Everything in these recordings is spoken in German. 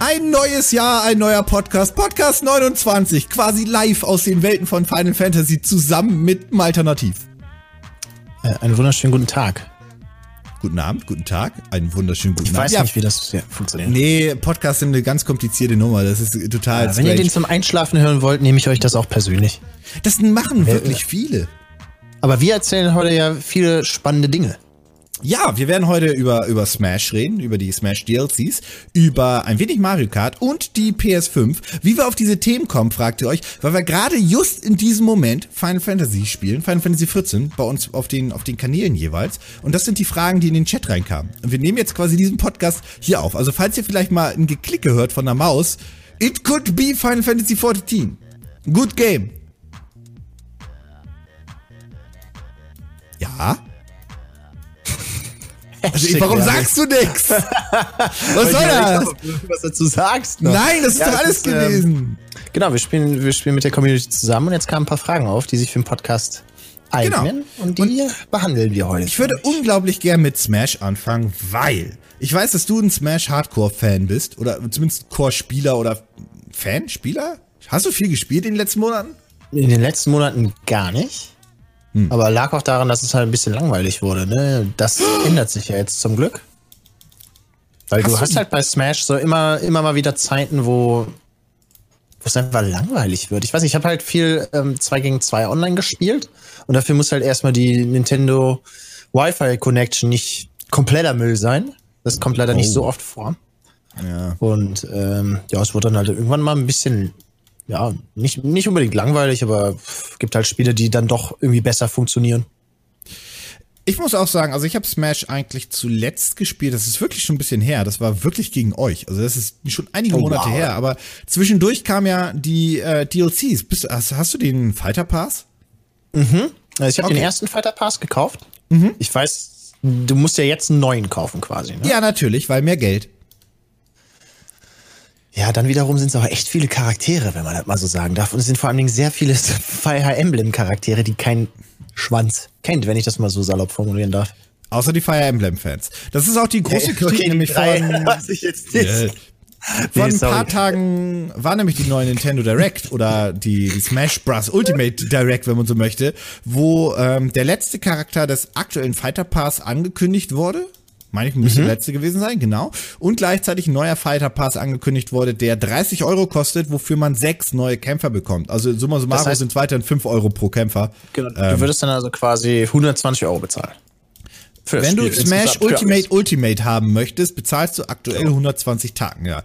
Ein neues Jahr, ein neuer Podcast. Podcast 29, quasi live aus den Welten von Final Fantasy zusammen mit dem Alternativ. Äh, einen wunderschönen guten Tag. Guten Abend, guten Tag, einen wunderschönen guten Ich Abend. weiß nicht, wie das funktioniert. Nee, Podcasts sind eine ganz komplizierte Nummer. Das ist total Ja, wenn ihr den zum Einschlafen hören wollt, nehme ich euch das auch persönlich. Das machen wirklich viele. Aber wir erzählen heute ja viele spannende Dinge. Ja, wir werden heute über, über Smash reden, über die Smash DLCs, über ein wenig Mario Kart und die PS5. Wie wir auf diese Themen kommen, fragt ihr euch, weil wir gerade just in diesem Moment Final Fantasy spielen, Final Fantasy 14, bei uns auf den, auf den Kanälen jeweils. Und das sind die Fragen, die in den Chat reinkamen. Und wir nehmen jetzt quasi diesen Podcast hier auf. Also falls ihr vielleicht mal ein Geklicke hört von der Maus, it could be Final Fantasy 14. Good game. Ja? Also, ich- warum sagst du nix? Was soll das? Was dazu sagst? noch. Nein, das ist Ja, doch es alles ist, ähm, gewesen. Genau, wir spielen, wir spielen mit der Community zusammen und jetzt kamen ein paar Fragen auf, die sich für den Podcast eignen und die behandeln wir heute. Genau. ich würde unglaublich gern mit Smash anfangen, weil ich weiß, dass du ein Smash Hardcore-Fan bist oder zumindest Core-Spieler oder Fan, Spieler? Hast du viel gespielt in den letzten Monaten? In den letzten Monaten gar nicht. Aber lag auch daran, dass es halt ein bisschen langweilig wurde. Ne? Das ändert sich ja jetzt zum Glück. Weil Hast du du- hast halt bei Smash so immer, immer mal wieder Zeiten, wo es einfach langweilig wird. Ich weiß nicht, ich habe halt viel ähm, 2 gegen 2 online gespielt und dafür muss halt erstmal die Nintendo Wi-Fi Connection nicht kompletter Müll sein. Das kommt leider nicht Oh. so oft vor. Ja. Und ähm, ja, es wurde dann halt irgendwann mal ein bisschen, ja, nicht, nicht unbedingt langweilig, aber gibt halt Spiele, die dann doch irgendwie besser funktionieren. Ich muss auch sagen, also ich habe Smash eigentlich zuletzt gespielt, das ist wirklich schon ein bisschen her, das war wirklich gegen euch. Also das ist schon einige Oh, Monate wow. her, aber zwischendurch kamen ja die äh, DLCs. Bist, hast, hast du den Fighter Pass? Also ich habe Okay. den ersten Fighter Pass gekauft. Ich weiß, du musst ja jetzt einen neuen kaufen quasi. Ne? Ja, natürlich, weil mehr Geld. Ja, dann wiederum sind es aber echt viele Charaktere, wenn man das mal so sagen darf. Und es sind vor allen Dingen sehr viele Fire Emblem Charaktere, die kein Schwanz kennt, wenn ich das mal so salopp formulieren darf. Außer die Fire Emblem Fans. Das ist auch die große Kritik nämlich von, was ich jetzt nicht. Äh, Vor Nee, ein sorry. paar Tagen war nämlich die neue Nintendo Direct oder die, die Smash Bros. Ultimate Direct, wenn man so möchte, wo ähm, der letzte Charakter des aktuellen Fighter Pass angekündigt wurde. Meine ich, müsste der letzte gewesen sein, genau. Und gleichzeitig ein neuer Fighter Pass angekündigt wurde, der 30 Euro kostet, wofür man sechs neue Kämpfer bekommt. Also summa summarum heißt- sind es weiterhin 5 Euro pro Kämpfer. Genau, du würdest dann also quasi 120 Euro bezahlen. Das Wenn du Spiel Smash insgesamt. Ultimate Ja. Ultimate haben möchtest, bezahlst du aktuell 120 Tacken, ja.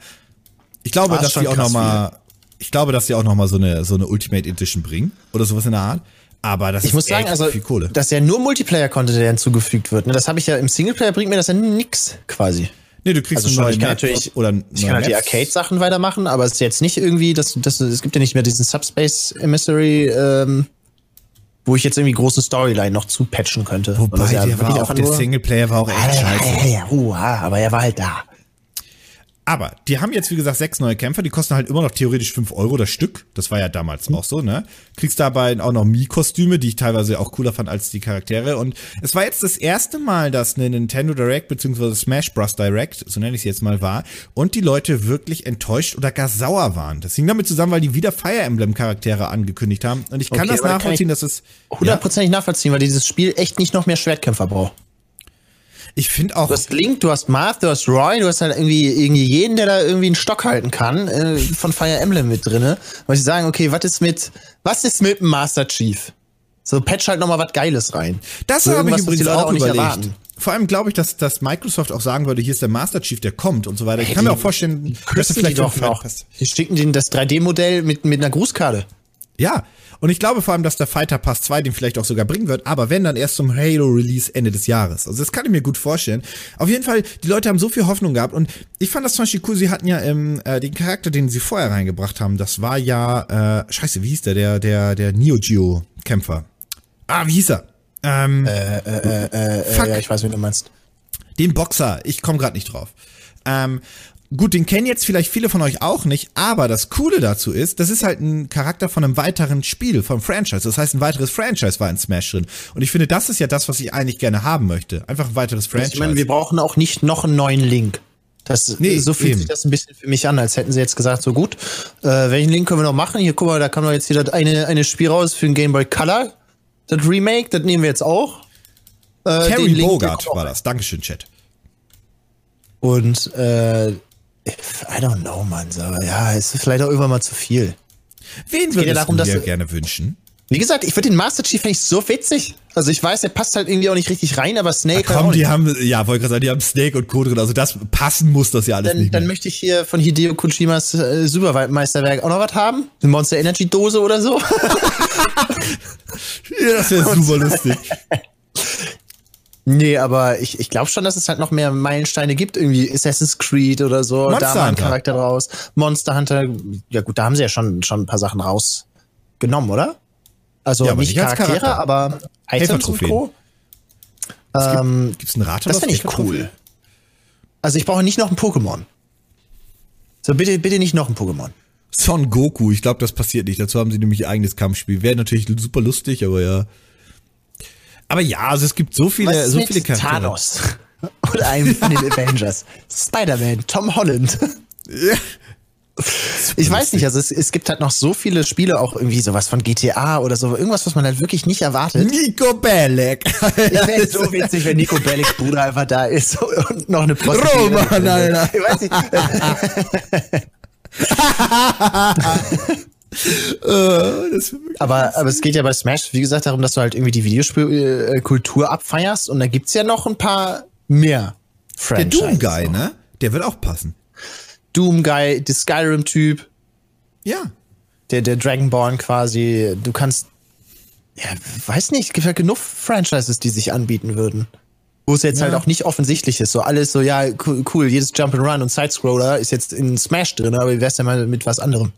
Ich glaube, Das dass die auch krass noch mal, ich glaube, dass die auch noch mal so eine so eine Ultimate Edition bringen oder sowas in der Art. Aber das Ich ist muss sagen, also, viel Kohle. dass ja nur Multiplayer-Content der hinzugefügt wird. Ne? Das habe ich ja im Singleplayer bringt mir das ja nix quasi. Nee, du kriegst Also schon, ich kann Map natürlich, oder ich kann halt die Arcade-Sachen weitermachen, aber es ist jetzt nicht irgendwie, das, das, es gibt ja nicht mehr diesen Subspace Emissary, ähm, wo ich jetzt irgendwie große Storyline noch zu patchen könnte. Wobei ja der war auch der Singleplayer war auch echt Ja, ja, scheiße. ja, ja, uh, aber er war halt da. Aber die haben jetzt, wie gesagt, sechs neue Kämpfer, die kosten halt immer noch theoretisch fünf Euro das Stück. Das war ja damals Mhm. auch so, ne? Kriegst dabei auch noch Mii-Kostüme, die ich teilweise auch cooler fand als die Charaktere. Und es war jetzt das erste Mal, dass eine Nintendo Direct bzw. Smash Bros. Direct, so nenne ich es jetzt mal, war, und die Leute wirklich enttäuscht oder gar sauer waren. Das hing damit zusammen, weil die wieder Fire Emblem Charaktere angekündigt haben. Und ich kann Okay, das kann nachvollziehen, ich- dass es. Hundertprozentig nachvollziehen, weil dieses Spiel echt nicht noch mehr Schwertkämpfer braucht. Ich finde auch. Du hast Link, du hast Marth, du hast Roy, du hast halt irgendwie, irgendwie jeden, der da irgendwie einen Stock halten kann, äh, von Fire Emblem mit drinne. Weil sie sagen, okay, was ist mit, was ist mit dem Master Chief? So, patch halt nochmal was Geiles rein. Das so habe ich übrigens Leute auch nicht überlegt. erwarten. Vor allem glaube ich, dass, dass Microsoft auch sagen würde, hier ist der Master Chief, der kommt und so weiter. Ich kann die- mir auch vorstellen, dass er Küssen die vielleicht doch noch. Die schicken denen das 3D-Modell mit, mit einer Grußkarte. Ja, und ich glaube vor allem, dass der Fighter Pass 2 den vielleicht auch sogar bringen wird, aber wenn dann erst zum Halo-Release Ende des Jahres. Also das kann ich mir gut vorstellen. Auf jeden Fall, die Leute haben so viel Hoffnung gehabt und ich fand das zum Beispiel cool, sie hatten ja ähm, äh, den Charakter, den sie vorher reingebracht haben, das war ja, äh, scheiße, wie hieß der, der, der, der Neo Geo-Kämpfer. Ah, wie hieß er? Ähm, Äh, Fuck. ja, ich weiß, wie du meinst. den Boxer, ich komme gerade nicht drauf. Ähm, Gut, den kennen jetzt vielleicht viele von euch auch nicht, aber das Coole dazu ist, das ist halt ein Charakter von einem weiteren Spiel, vom Franchise. Das heißt, ein weiteres Franchise war in Smash drin. Und ich finde, das ist ja das, was ich eigentlich gerne haben möchte. Einfach ein weiteres Franchise. Ich meine, wir brauchen auch nicht noch einen neuen Link. Das, Nee, so fühlt eben. sich das ein bisschen für mich an, als hätten sie jetzt gesagt, so gut, äh, welchen Link können wir noch machen? Hier, guck mal, da kam doch jetzt wieder eine, eine Spiel raus für den Game Boy Color. Das Remake, das nehmen wir jetzt auch. Äh, Terry Bogart war das. Dankeschön, Chat. Und äh, I don't know, man. So, ja, es ist vielleicht auch irgendwann mal zu viel. Wen ja würdest darum, du dir gerne wünschen? Wie gesagt, ich würde den Master Chief eigentlich so witzig. Also ich weiß, der passt halt irgendwie auch nicht richtig rein, aber Snake halt Komm, die haben, ja, wollte gerade sagen, die haben Snake und Co. drin. Also das passen muss das ja alles Dann, nicht dann mehr. möchte ich hier von Hideo Kojimas äh, Supermeisterwerk auch noch was haben. Eine Monster Energy Dose oder so. Ja, das wäre super lustig. nee, aber ich, ich glaube schon, dass es halt noch mehr Meilensteine gibt. Irgendwie Assassin's Creed oder so. Monster da war ein. Charakter raus. Monster Hunter. Ja gut, da haben sie ja schon, schon ein paar Sachen rausgenommen, oder? Also Ja, nicht Charaktere, Charakter. aber Items und. Co. Ähm, Gibt's einen Rat Das finde ich cool. Also ich brauche nicht noch ein Pokémon. So, bitte, bitte nicht noch ein Pokémon. Son Goku, ich glaube, das passiert nicht. Dazu haben sie nämlich ihr eigenes Kampfspiel. Wäre natürlich super lustig, aber ja. Aber ja, also es gibt so viele, Was so viele Charaktere. Thanos? Oder einem von den Avengers. Spider-Man, Tom Holland. Ja. Ich weiß nicht, also es, es gibt halt noch so viele Spiele, auch irgendwie sowas von GTA oder so, irgendwas, was man halt wirklich nicht erwartet. Nico Bellic. Ich wäre so witzig, wenn Nico Bellics Bruder einfach da ist und noch eine Prostituierte. Roman, Alter. Ich weiß nicht. Äh, Aber, aber es geht ja bei Smash, wie gesagt, darum, dass du halt irgendwie die Videospielkultur abfeierst und da gibt's ja noch ein paar mehr der Franchises. Doom Guy, ne? Der wird auch passen. Doom Guy, der Skyrim-Typ, Ja. der, der Dragonborn quasi. Du kannst, ja, weiß nicht, es gibt ja genug Franchises, die sich anbieten würden. Wo es jetzt Ja. halt auch nicht offensichtlich ist. So alles so, ja, cool, cool jedes Jump'n'Run und Sidescroller ist jetzt in Smash drin, aber wie wär's denn mal mit was anderem?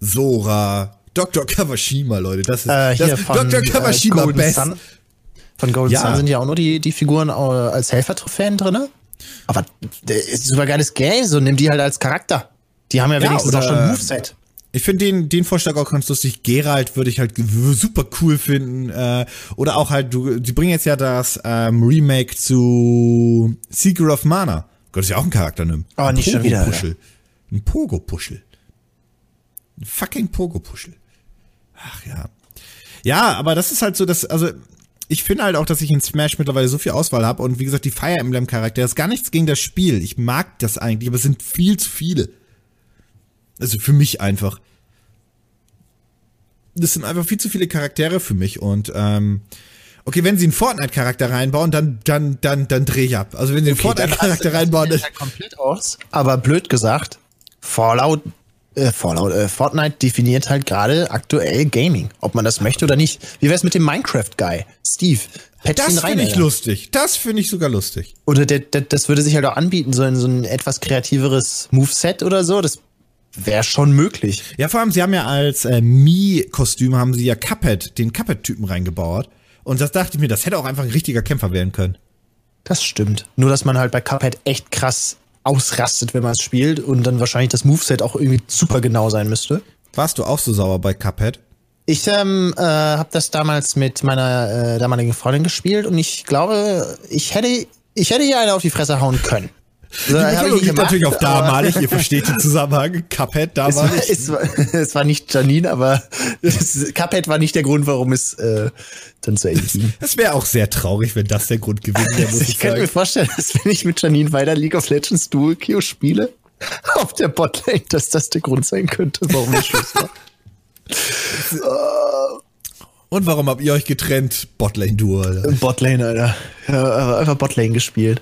Sora. Dr. Kawashima, Leute. Das ist Äh, das, von Dr. Kawashima äh, best. Sun. Von Golden Ja. Sun sind ja auch nur die, die Figuren äh, als Helfertrophäen drin. Aber der ist super geiles Game, so nimm die halt als Charakter. Die haben ja, Ja, wenigstens auch schon ein Moveset. Ich finde den, den Vorschlag auch ganz lustig. Geralt würde ich halt super cool finden. Äh, oder auch halt, du, die bringen jetzt ja das ähm, Remake zu Seeker of Mana. Gott, ist ja auch ein Charakter, ne? Oh, Ein nicht schon wieder, Pogo-Puschel. Ein Pogo-Puschel. Ein fucking Pogo-Puschel. Ach ja. Ja, aber das ist halt so, dass, also, ich finde halt auch, dass ich in Smash mittlerweile so viel Auswahl habe und wie gesagt, die Fire Emblem Charakter ist gar nichts gegen das Spiel. Ich mag das eigentlich, aber es sind viel zu viele. Also für mich einfach. Das sind einfach viel zu viele Charaktere für mich und ähm, okay, wenn sie einen Fortnite-Charakter reinbauen, dann dann dann dann dreh ich ab. Also wenn sie einen Fortnite-Charakter reinbauen, dann, komplett aus. Aber blöd gesagt, Fallout, äh, Fallout, äh, Fortnite definiert halt gerade aktuell Gaming, ob man das möchte oder nicht. Wie wär's mit dem Minecraft-Guy? Steve, patch das finde ich lustig. Das finde ich sogar lustig. Oder der, der, das würde sich halt auch anbieten, so ein, so ein etwas kreativeres Moveset oder so. Das wäre schon möglich. Ja, vor allem, sie haben ja als äh, Mii-Kostüm haben sie ja Cuphead, den Cuphead-Typen reingebaut. Und das dachte ich mir, das hätte auch einfach ein richtiger Kämpfer werden können. Das stimmt. Nur, dass man halt bei Cuphead echt krass ausrastet, wenn man es spielt und dann wahrscheinlich das Moveset auch irgendwie super genau sein müsste. Warst du auch so sauer bei Cuphead? Ich ähm, äh, habe das damals mit meiner äh, damaligen Freundin gespielt und ich glaube, ich hätte, ich hätte ihr eine auf die Fresse hauen können. So, Die ich Betonung liegt natürlich auf damalig, ihr versteht den Zusammenhang. Cuphead Es war, damalig. es, war, es war nicht Janine, aber das, Cuphead war nicht der Grund, warum es äh, dann zu Ende ging. Das wäre auch sehr traurig, wenn das der Grund gewesen wäre, ich, Ich könnte mir vorstellen, dass wenn ich mit Janine weiter League of Legends Dual Queue spiele, auf der Botlane, dass das der Grund sein könnte, warum es Schluss war. Und warum habt ihr euch getrennt? Botlane Duo, Alter. Botlane, Alter. Ja, einfach Botlane gespielt.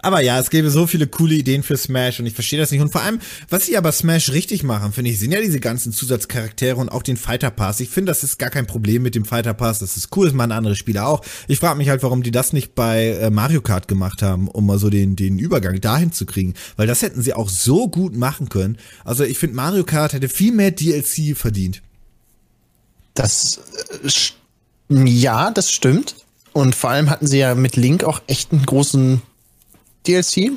Aber ja, es gäbe so viele coole Ideen für Smash und ich verstehe das nicht. Und vor allem, was sie aber Smash richtig machen, finde ich, sind ja diese ganzen Zusatzcharaktere und auch den Fighter Pass. Ich finde, das ist gar kein Problem mit dem Fighter Pass. Das ist cool, das machen andere Spieler auch. Ich frage mich halt, warum die das nicht bei äh, Mario Kart gemacht haben, um mal so den, den Übergang dahin zu kriegen. Weil das hätten sie auch so gut machen können. Also ich finde, Mario Kart hätte viel mehr DLC verdient. Das, äh, ja, das stimmt. Und vor allem hatten sie ja mit Link auch echt einen großen DLC.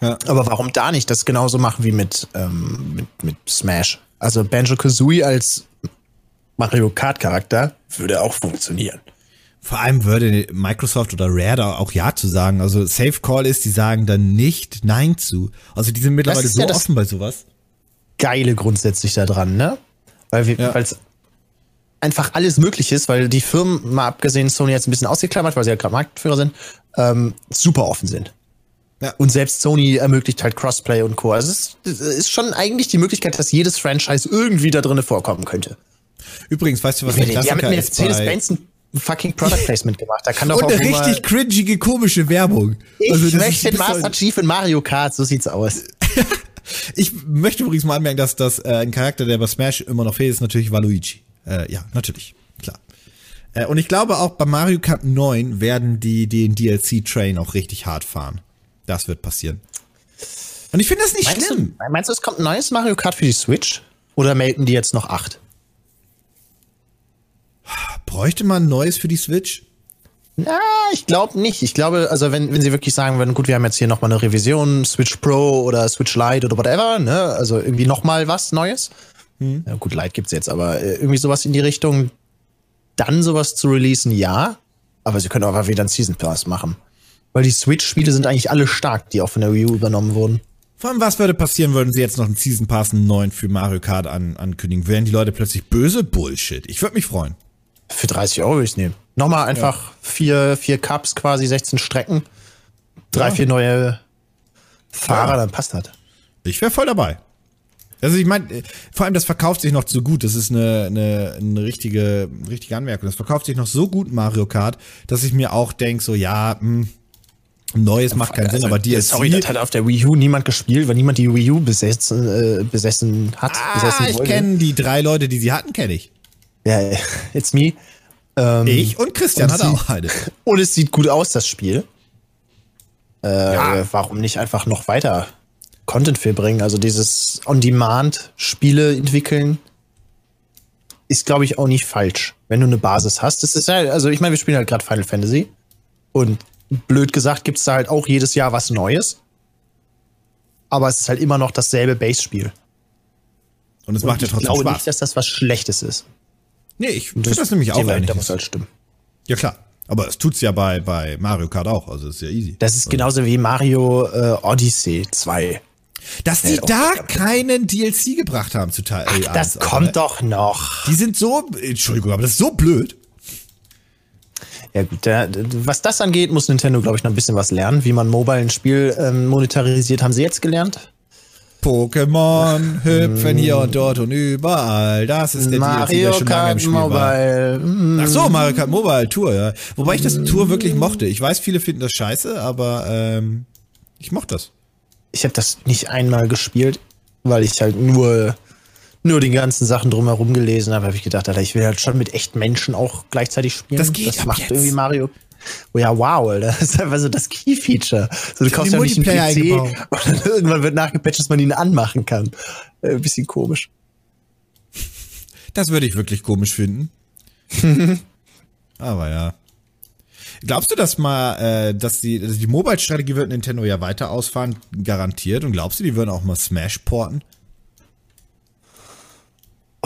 Ja. Aber warum da nicht das genauso machen wie mit, ähm, mit, mit Smash? Also Banjo Kazooie als Mario Kart Charakter würde auch funktionieren. Vor allem würde Microsoft oder Rare da auch Ja zu sagen. Also Safe Call ist, die sagen dann nicht Nein zu. Also die sind mittlerweile so ja offen bei sowas. Geile grundsätzlich da dran, ne? Weil ja. es einfach alles möglich ist, weil die Firmen, mal abgesehen Sony jetzt ein bisschen ausgeklammert, weil sie ja gerade Marktführer sind, ähm, super offen sind. Ja. Und selbst Sony ermöglicht halt Crossplay und Co. Also es ist, ist schon eigentlich die Möglichkeit, dass jedes Franchise irgendwie da drin vorkommen könnte. Übrigens, weißt du, was der Klassiker die haben mit Mercedes-Benz ein fucking Product Placement gemacht. Da kann doch Und eine richtig cringige, komische Werbung. Ich also, möchte den Master Chief in Mario Kart, so sieht's aus. ich möchte übrigens mal anmerken, dass das äh, ein Charakter, der bei Smash immer noch fehlt, ist natürlich Waluigi. Äh, ja, natürlich, klar. Äh, und ich glaube auch bei Mario Kart 9 werden die den DLC-Train auch richtig hart fahren. Das wird passieren. Und ich finde das nicht meinst schlimm. Du, meinst du, es kommt ein neues Mario Kart für die Switch? Oder melden die jetzt noch acht? Bräuchte man ein neues für die Switch? Ja, ich glaube nicht. Ich glaube, also wenn, wenn sie wirklich sagen würden, gut, wir haben jetzt hier nochmal eine Revision, Switch Pro oder Switch Lite oder whatever, ne? Also irgendwie nochmal was Neues. Hm. Ja, gut, Lite gibt's jetzt, aber äh, irgendwie sowas in die Richtung, dann sowas zu releasen, ja. Aber sie können auch wieder einen Season Pass machen. Weil die Switch-Spiele sind eigentlich alle stark, die auch von der Wii U übernommen wurden. Vor allem, was würde passieren, würden sie jetzt noch einen Season Pass einen neuen für Mario Kart an, ankündigen? Wären die Leute plötzlich böse? Bullshit. Ich würde mich freuen. Für 30 Euro würde ich nehmen. Nochmal einfach ja. vier, vier Cups, quasi 16 Strecken, drei, ja. vier neue Fahrer, ja. dann passt das. Ich wäre voll dabei. Also ich meine, vor allem das verkauft sich noch zu gut. Das ist eine, eine, eine richtige, richtige Anmerkung. Das verkauft sich noch so gut Mario Kart, dass ich mir auch denke, so ja, mh, hm, Neues macht keinen also, Sinn, aber DLC. Sorry, das hat auf der Wii U niemand gespielt, weil niemand die Wii U besessen, äh, besessen hat. Ah, besessen ich kenne die drei Leute, die sie hatten, kenne ich. Ja, it's me. Ähm, ich und Christian hat auch eine. Und es sieht gut aus, das Spiel. Äh, ja. Warum nicht einfach noch weiter Content für bringen? Also dieses On-Demand-Spiele entwickeln ist, glaube ich, auch nicht falsch, wenn du eine Basis hast. Das ist ja, also ich meine, wir spielen halt gerade Final Fantasy und blöd gesagt gibt es da halt auch jedes Jahr was Neues. Aber es ist halt immer noch dasselbe Base-Spiel. Und es macht ja trotzdem Spaß. Ich glaube nicht, dass das was Schlechtes ist. Nee, ich finde das, nämlich auch eigentlich. Da muss halt stimmen. Ja, klar. Aber es tut's ja bei, bei Mario Kart auch, also ist ja easy. Das ist genauso wie Mario äh, Odyssey 2. Dass die da keinen DLC gebracht haben zu Teil Ach, Das kommt ne? doch noch. Die sind so, Entschuldigung, aber das ist so blöd. Ja gut, der, was das angeht, muss Nintendo, glaube ich, noch ein bisschen was lernen. Wie man mobile ein Spiel ähm, monetarisiert, haben sie jetzt gelernt. Pokémon hüpfen hier und dort und überall. Das ist der Mario DLC, der schon lange im Spiel Mobile. war. Ach so, Mario Kart Mobile Tour, ja. Wobei ich das Tour wirklich mochte. Ich weiß, viele finden das scheiße, aber ähm, ich mochte das. Ich habe das nicht einmal gespielt, weil ich halt nur nur die ganzen Sachen drumherum gelesen habe, habe ich gedacht, Alter, ich will halt schon mit echten Menschen auch gleichzeitig spielen. Das geht Das macht jetzt. irgendwie Mario Oh ja, wow, das ist einfach so das Key-Feature. So, du kaufst ja nicht einen PC und dann irgendwann wird nachgepatcht, dass man ihn anmachen kann. Äh, ein bisschen komisch. Das würde ich wirklich komisch finden. Aber ja. Glaubst du, dass mal, äh, dass die, also die Mobile-Strategie wird Nintendo ja weiter ausfahren, garantiert? Und glaubst du, die würden auch mal Smash porten?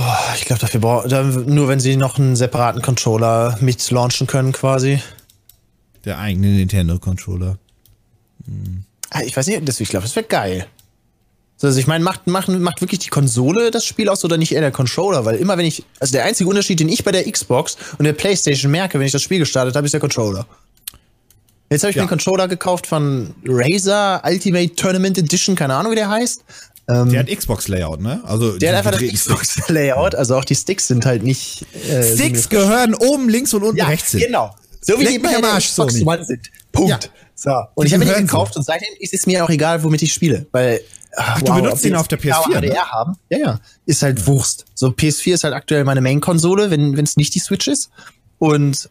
Oh, ich glaube, dafür brauchen, nur wenn sie noch einen separaten Controller mit launchen können, quasi. Der eigene Nintendo-Controller. Hm. Ich weiß nicht, ich glaube, das wäre geil. Also ich meine, macht, macht, macht wirklich die Konsole das Spiel aus oder nicht eher der Controller? Weil immer wenn ich, also der einzige Unterschied, den ich bei der Xbox und der Playstation merke, wenn ich das Spiel gestartet habe, ist der Controller. Jetzt habe ich ja. mir einen Controller gekauft von Razer Ultimate Tournament Edition, keine Ahnung, wie der heißt. Ähm, der hat Xbox-Layout, ne? Also der hat einfach das Xbox-Layout, also auch die Sticks sind halt nicht. Äh, Sticks gehören oben links und unten ja, rechts hin. Genau. So wie die bei der Xbox One sind. Punkt. Ja. So. Und die ich habe ihn gekauft so. und seitdem ist es mir auch egal, womit ich spiele. Weil, ach, ach wow, du benutzt ihn auf der PS4. HDR ne? haben. Ja, ja. Ist halt Wurst. So, PS4 ist halt aktuell meine Main-Konsole, wenn es nicht die Switch ist. Und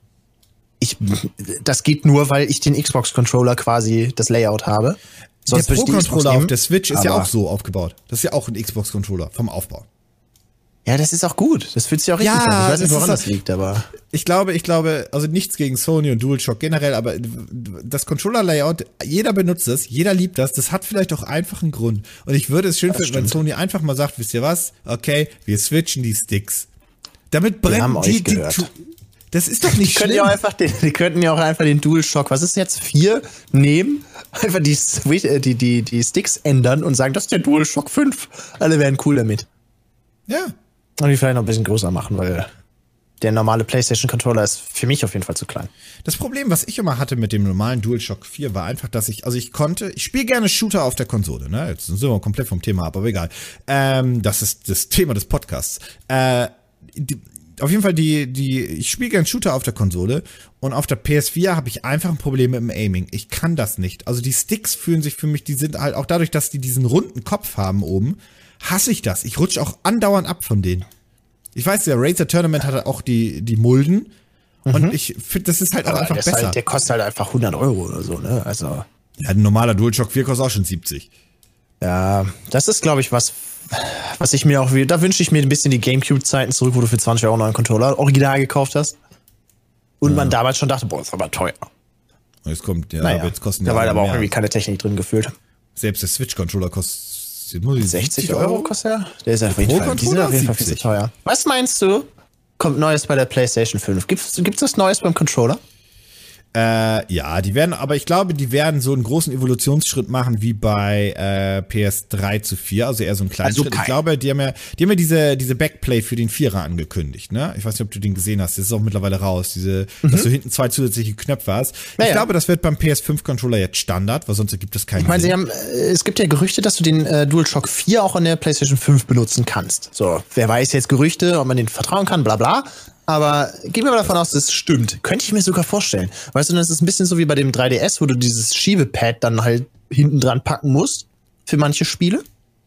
ich, das geht nur, weil ich den Xbox-Controller quasi das Layout habe. Sonst der Pro-Controller auf der Switch ist ja auch so aufgebaut. Das ist ja auch ein Xbox-Controller vom Aufbau. Ja, das ist auch gut. Das fühlt sich auch richtig Ja, an. Ich weiß nicht, das woran das liegt, aber. Ich glaube, ich glaube, also nichts gegen Sony und DualShock generell, aber das Controller-Layout, jeder benutzt das, jeder liebt das, das hat vielleicht auch einfach einen Grund. Und ich würde es schön finden, wenn. Sony einfach mal sagt, wisst ihr was? Okay, wir switchen die Sticks. Damit Wir haben brennen euch die, die. Das ist doch nicht Die könnten, schlimm. ja auch einfach den, die könnten ja auch einfach den DualShock, was ist jetzt, vier nehmen, einfach die, äh, die, die, die Sticks ändern und sagen, das ist der DualShock 5. Alle wären cool damit. ja. Und die vielleicht noch ein bisschen größer machen, weil der normale PlayStation-Controller ist für mich auf jeden Fall zu klein. Das Problem, was ich immer hatte mit dem normalen DualShock 4, war einfach, dass ich, also ich konnte, ich spiele gerne Shooter auf der Konsole, ne? Jetzt sind wir komplett vom Thema ab, aber egal. Ähm, das ist das Thema des Podcasts. Äh, die, auf jeden Fall die, die, ich spiele gerne Shooter auf der Konsole und auf der PS4 habe ich einfach ein Problem mit dem Aiming. Ich kann das nicht. Also die Sticks fühlen sich für mich, die sind halt auch dadurch, dass die diesen runden Kopf haben oben, hasse ich das. Ich rutsche auch andauernd ab von denen. Ich weiß, der Razer Tournament hatte auch die, die Mulden. Und ich finde, das ist halt auch Aber einfach der, ist besser. halt, der kostet halt einfach 100 Euro oder so, ne? Also, Ja, ein normaler DualShock 4 kostet auch schon 70. ja, das ist, glaube ich, was, was ich mir auch will. Da wünsche ich mir ein bisschen die Gamecube-Zeiten zurück, wo du für 20 Euro einen neuen Controller original gekauft hast. Und man damals schon dachte, boah, ist aber teuer. Und jetzt kommt, ja, Naja, aber jetzt kosten da war aber auch irgendwie keine Technik drin gefühlt. Selbst der Switch-Controller kostet jetzt muss ich 60 Euro kostet er? Der ist auf jeden Fall, die sind auf jeden Fall viel zu 70. teuer. Was meinst du? Kommt Neues bei der PlayStation 5? Gibt's, gibt's das Neues beim Controller? Äh, ja, die werden, aber ich glaube, die werden so einen großen Evolutionsschritt machen wie bei äh, PS3 zu 4, also eher so einen kleinen Also Schritt. Ich kein- glaube, die haben ja, die haben ja diese, diese Backplay für den Vierer angekündigt, ne? Ich weiß nicht, ob du den gesehen hast, das ist auch mittlerweile raus, diese, dass du hinten zwei zusätzliche Knöpfe hast. Ich Mhm. Ja, ja. glaube, das wird beim PS5-Controller jetzt Standard, weil sonst gibt es keinen Ich meine, sie haben, äh, es gibt ja Gerüchte, dass du den äh, DualShock 4 auch an der PlayStation 5 benutzen kannst. So, wer weiß jetzt Gerüchte, ob man denen vertrauen kann, bla bla. Aber gehen wir mal davon aus, das stimmt. Könnte ich mir sogar vorstellen. Weißt du, das ist ein bisschen so wie bei dem 3DS, wo du dieses Schiebepad dann halt hinten dran packen musst für manche Spiele.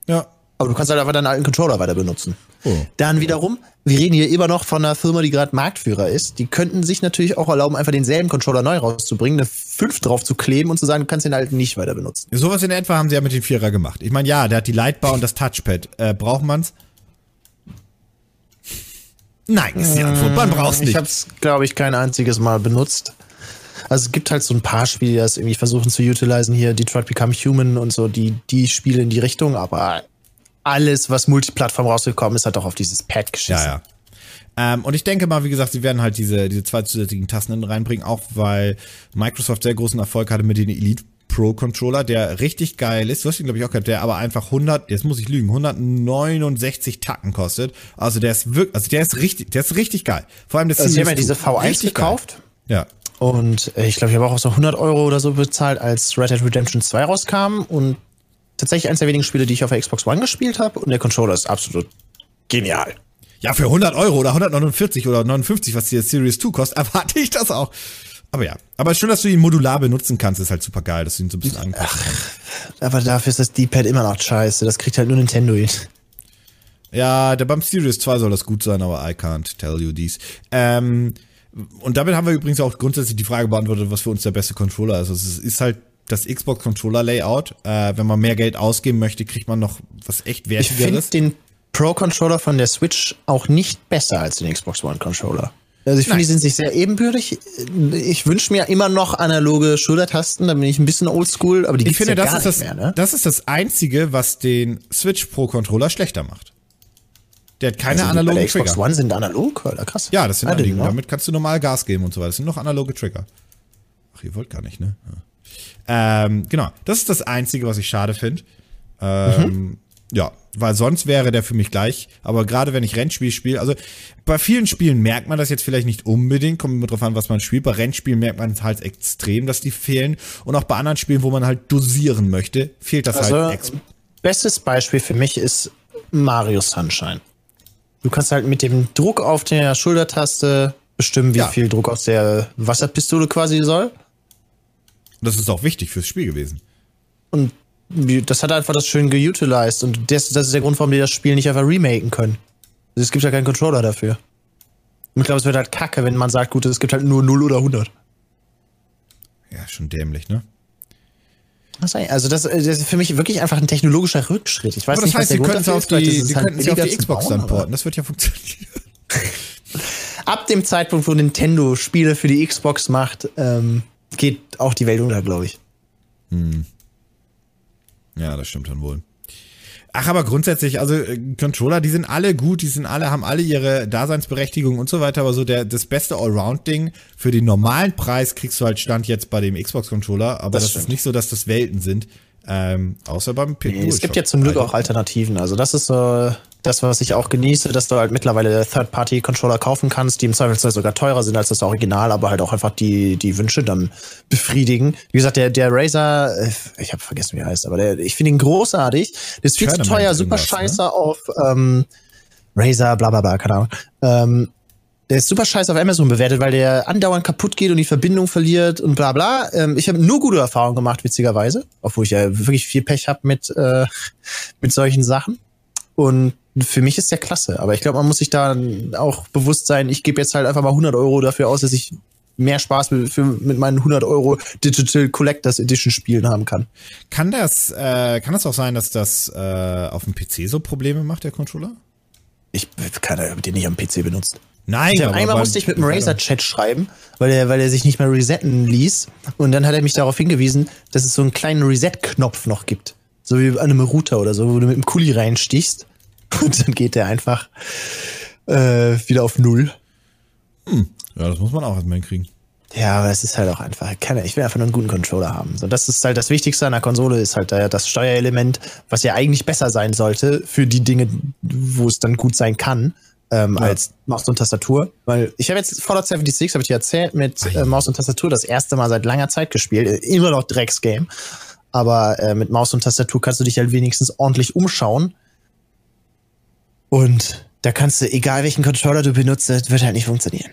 ja. Aber du kannst halt einfach deinen alten Controller weiter benutzen. Oh. Dann wiederum, wir reden hier immer noch von einer Firma, die gerade Marktführer ist. Die könnten sich natürlich auch erlauben, einfach denselben Controller neu rauszubringen, eine 5 drauf zu kleben und zu sagen, du kannst den alten nicht weiter benutzen. Sowas in etwa haben sie ja mit dem Vierer gemacht. Ich meine, ja, der hat die Lightbar und das Touchpad. Äh, braucht man's? Nein, ist die Antwort. Man braucht's Ich nicht. habe es, glaube ich, kein einziges Mal benutzt. Also es gibt halt so ein paar Spiele, die das irgendwie versuchen zu utilisen. Hier Detroit Become Human und so, die, die Spiele in die Richtung. Aber alles, was Multiplattform rausgekommen ist, hat doch auf dieses Pad geschissen. Ja, ja. Ähm, und ich denke mal, wie gesagt, sie werden halt diese, diese zwei zusätzlichen Tasten reinbringen, auch weil Microsoft sehr großen Erfolg hatte mit dem Elite Pro Controller, der richtig geil ist. Du hast ihn, glaube ich, auch gehabt, der aber einfach 100, jetzt muss ich lügen, 169 Tacken kostet. Also der ist wirklich, also der ist richtig, der ist richtig geil. Vor allem das Also haben ja Series diese 2. V1 Richtig geil. gekauft. Ja. Und äh, ich glaube, ich habe auch so 100 Euro oder so bezahlt, als Red Dead Redemption 2 rauskam. Und tatsächlich eines der wenigen Spiele, die ich auf der Xbox One gespielt habe. Und der Controller ist absolut genial. Ja, für 100 Euro oder 149 oder 59, was die Series 2 kostet, erwarte ich das auch. Aber ja, aber schön, dass du ihn modular benutzen kannst, ist halt super geil, dass du ihn so ein bisschen anpassen kannst. Aber dafür ist das D-Pad immer noch scheiße. Das kriegt halt nur Nintendo hin. Ja, der beim Series 2 soll das gut sein, aber I can't tell you dies. Ähm, und damit haben wir übrigens auch grundsätzlich die Frage beantwortet, was für uns der beste Controller ist. Also es ist halt das Xbox Controller Layout. Äh, wenn man mehr Geld ausgeben möchte, kriegt man noch was echt Ich finde wertigeres. den Pro-Controller von der Switch auch nicht besser als den Xbox One-Controller. Also ich finde, die sind sich sehr ebenbürtig. Ich wünsche mir immer noch analoge Schultertasten, da bin ich ein bisschen oldschool, aber die Ich finde, ja das gar ist das, mehr, ne? das ist das einzige, was den Switch Pro Controller schlechter macht. Der hat keine Also analogen der Xbox Trigger. One sind analog, Alter, krass. Ja, das sind analoge. know. Damit kannst du normal Gas geben und so weiter. Das sind noch analoge Trigger. Ach, ihr wollt gar nicht, ne? Ja. Ähm, genau. Das ist das Einzige, was ich schade finde. Ähm, Ja, weil sonst wäre der für mich gleich. Aber gerade wenn ich Rennspiel spiele, also bei vielen Spielen merkt man das jetzt vielleicht nicht unbedingt, kommt immer drauf an, was man spielt. Bei Rennspielen merkt man es halt extrem, dass die fehlen. Und auch bei anderen Spielen, wo man halt dosieren möchte, fehlt das Also, halt ex bestes Beispiel für mich ist Mario Sunshine. Du kannst halt mit dem Druck auf der Schultertaste bestimmen, wie Ja. viel Druck aus der Wasserpistole quasi soll. Das ist auch wichtig fürs Spiel gewesen. Und das hat einfach das schön geutilized. Und das, das ist der Grund, warum die das Spiel nicht einfach remaken können. Also es gibt ja keinen Controller dafür. Und ich glaube, es wird halt kacke, wenn man sagt, gut, es gibt halt nur 0 oder 100. Ja, schon dämlich, ne? Also das, das, ist für mich wirklich einfach ein technologischer Rückschritt. Ich weiß Aber das nicht, heißt, was sie der Grund dafür ist. Die, ist sie halt könnten es auf die Xbox bauen, dann porten. Das wird ja funktionieren. Ab dem Zeitpunkt, wo Nintendo Spiele für die Xbox macht, ähm, geht auch die Welt unter, glaube ich. Ja, das stimmt dann wohl. Ach, aber grundsätzlich, also äh, Controller, die sind alle gut, die sind alle, haben alle ihre Daseinsberechtigung und so weiter, aber so der, das beste Allround-Ding für den normalen Preis kriegst du halt Stand jetzt bei dem Xbox-Controller, aber Das das, ist nicht so, dass das Welten sind. Ähm, außer beim P Nee, es gibt ja zum Glück auch Alternativen. Also das ist so das, was ich auch genieße, dass du halt mittlerweile Third-Party-Controller kaufen kannst, die im Zweifelsfall sogar teurer sind als das Original, aber halt auch einfach die, die Wünsche dann befriedigen. Wie gesagt, der, der Razer, äh, ich habe vergessen, wie er heißt, aber der, ich finde ihn großartig. Der ist viel zu Tournament teuer, super ne? scheiße auf ähm, Razer, bla bla bla, keine Ahnung. Ähm, der ist super scheiße auf Amazon bewertet, weil der andauernd kaputt geht und die Verbindung verliert und bla bla. Ähm, ich habe nur gute Erfahrungen gemacht, witzigerweise. Obwohl ich ja wirklich viel Pech habe mit, äh, mit solchen Sachen. Und für mich ist der klasse. Aber ich glaube, man muss sich da auch bewusst sein, ich gebe jetzt halt einfach mal 100 Euro dafür aus, dass ich mehr Spaß mit, für, mit meinen 100 Euro Digital Collectors Edition Spielen haben kann. Kann das, äh, kann das auch sein, dass das äh, auf dem PC so Probleme macht, der Controller? Ich kann den nicht am PC benutzt. Nein, Ich einmal musste ich mit dem Razer-Chat schreiben, weil er, weil er sich nicht mehr resetten ließ. Und dann hat er mich darauf hingewiesen, dass es so einen kleinen Reset-Knopf noch gibt. So wie bei einem Router oder so, wo du mit dem Kuli reinstichst. Und dann geht der einfach äh, wieder auf Null. Ja, das muss man auch erstmal hinkriegen. Ja, aber es ist halt auch einfach, ich will einfach nur einen guten Controller haben. So, das ist halt das Wichtigste an der Konsole, ist halt das Steuerelement, was ja eigentlich besser sein sollte für die Dinge, wo es dann gut sein kann, ähm, Ja. als Maus und Tastatur. Weil ich habe jetzt Fallout 76, habe ich dir erzählt, mit äh, Maus und Tastatur das erste Mal seit langer Zeit gespielt. Äh, Immer noch Drecksgame. Aber äh, mit Maus und Tastatur kannst du dich halt wenigstens ordentlich umschauen. Und da kannst du, egal welchen Controller du benutzt, das wird halt nicht funktionieren.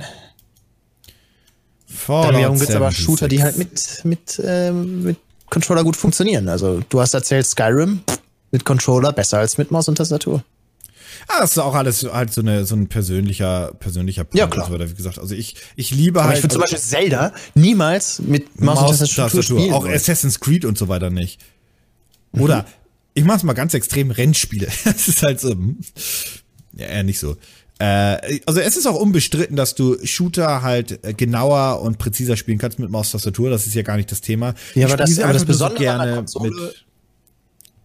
Fallout Dann wiederum gibt's aber 76. Shooter, die halt mit, mit, ähm, mit Controller gut funktionieren. Also du hast erzählt, Skyrim mit Controller besser als mit Maus und Tastatur. Ah, das ist auch alles halt so, eine, so ein persönlicher, persönlicher Punkt. Ja, klar. und So weiter, wie gesagt, also ich, ich liebe Aber halt. ich würde zum also, Beispiel Zelda niemals mit Maus, und Tastatur, spielen. auch. Assassin's Creed und so weiter nicht. Oder ich mach's mal ganz extrem Rennspiele. Das ist halt so. hm. Ja, eher nicht so. Äh, also es ist auch unbestritten, dass du Shooter halt äh, genauer und präziser spielen kannst mit Maustastatur. Das ist ja gar nicht das Thema. Ja, Ich aber das- aber das Besondere an der Konsole-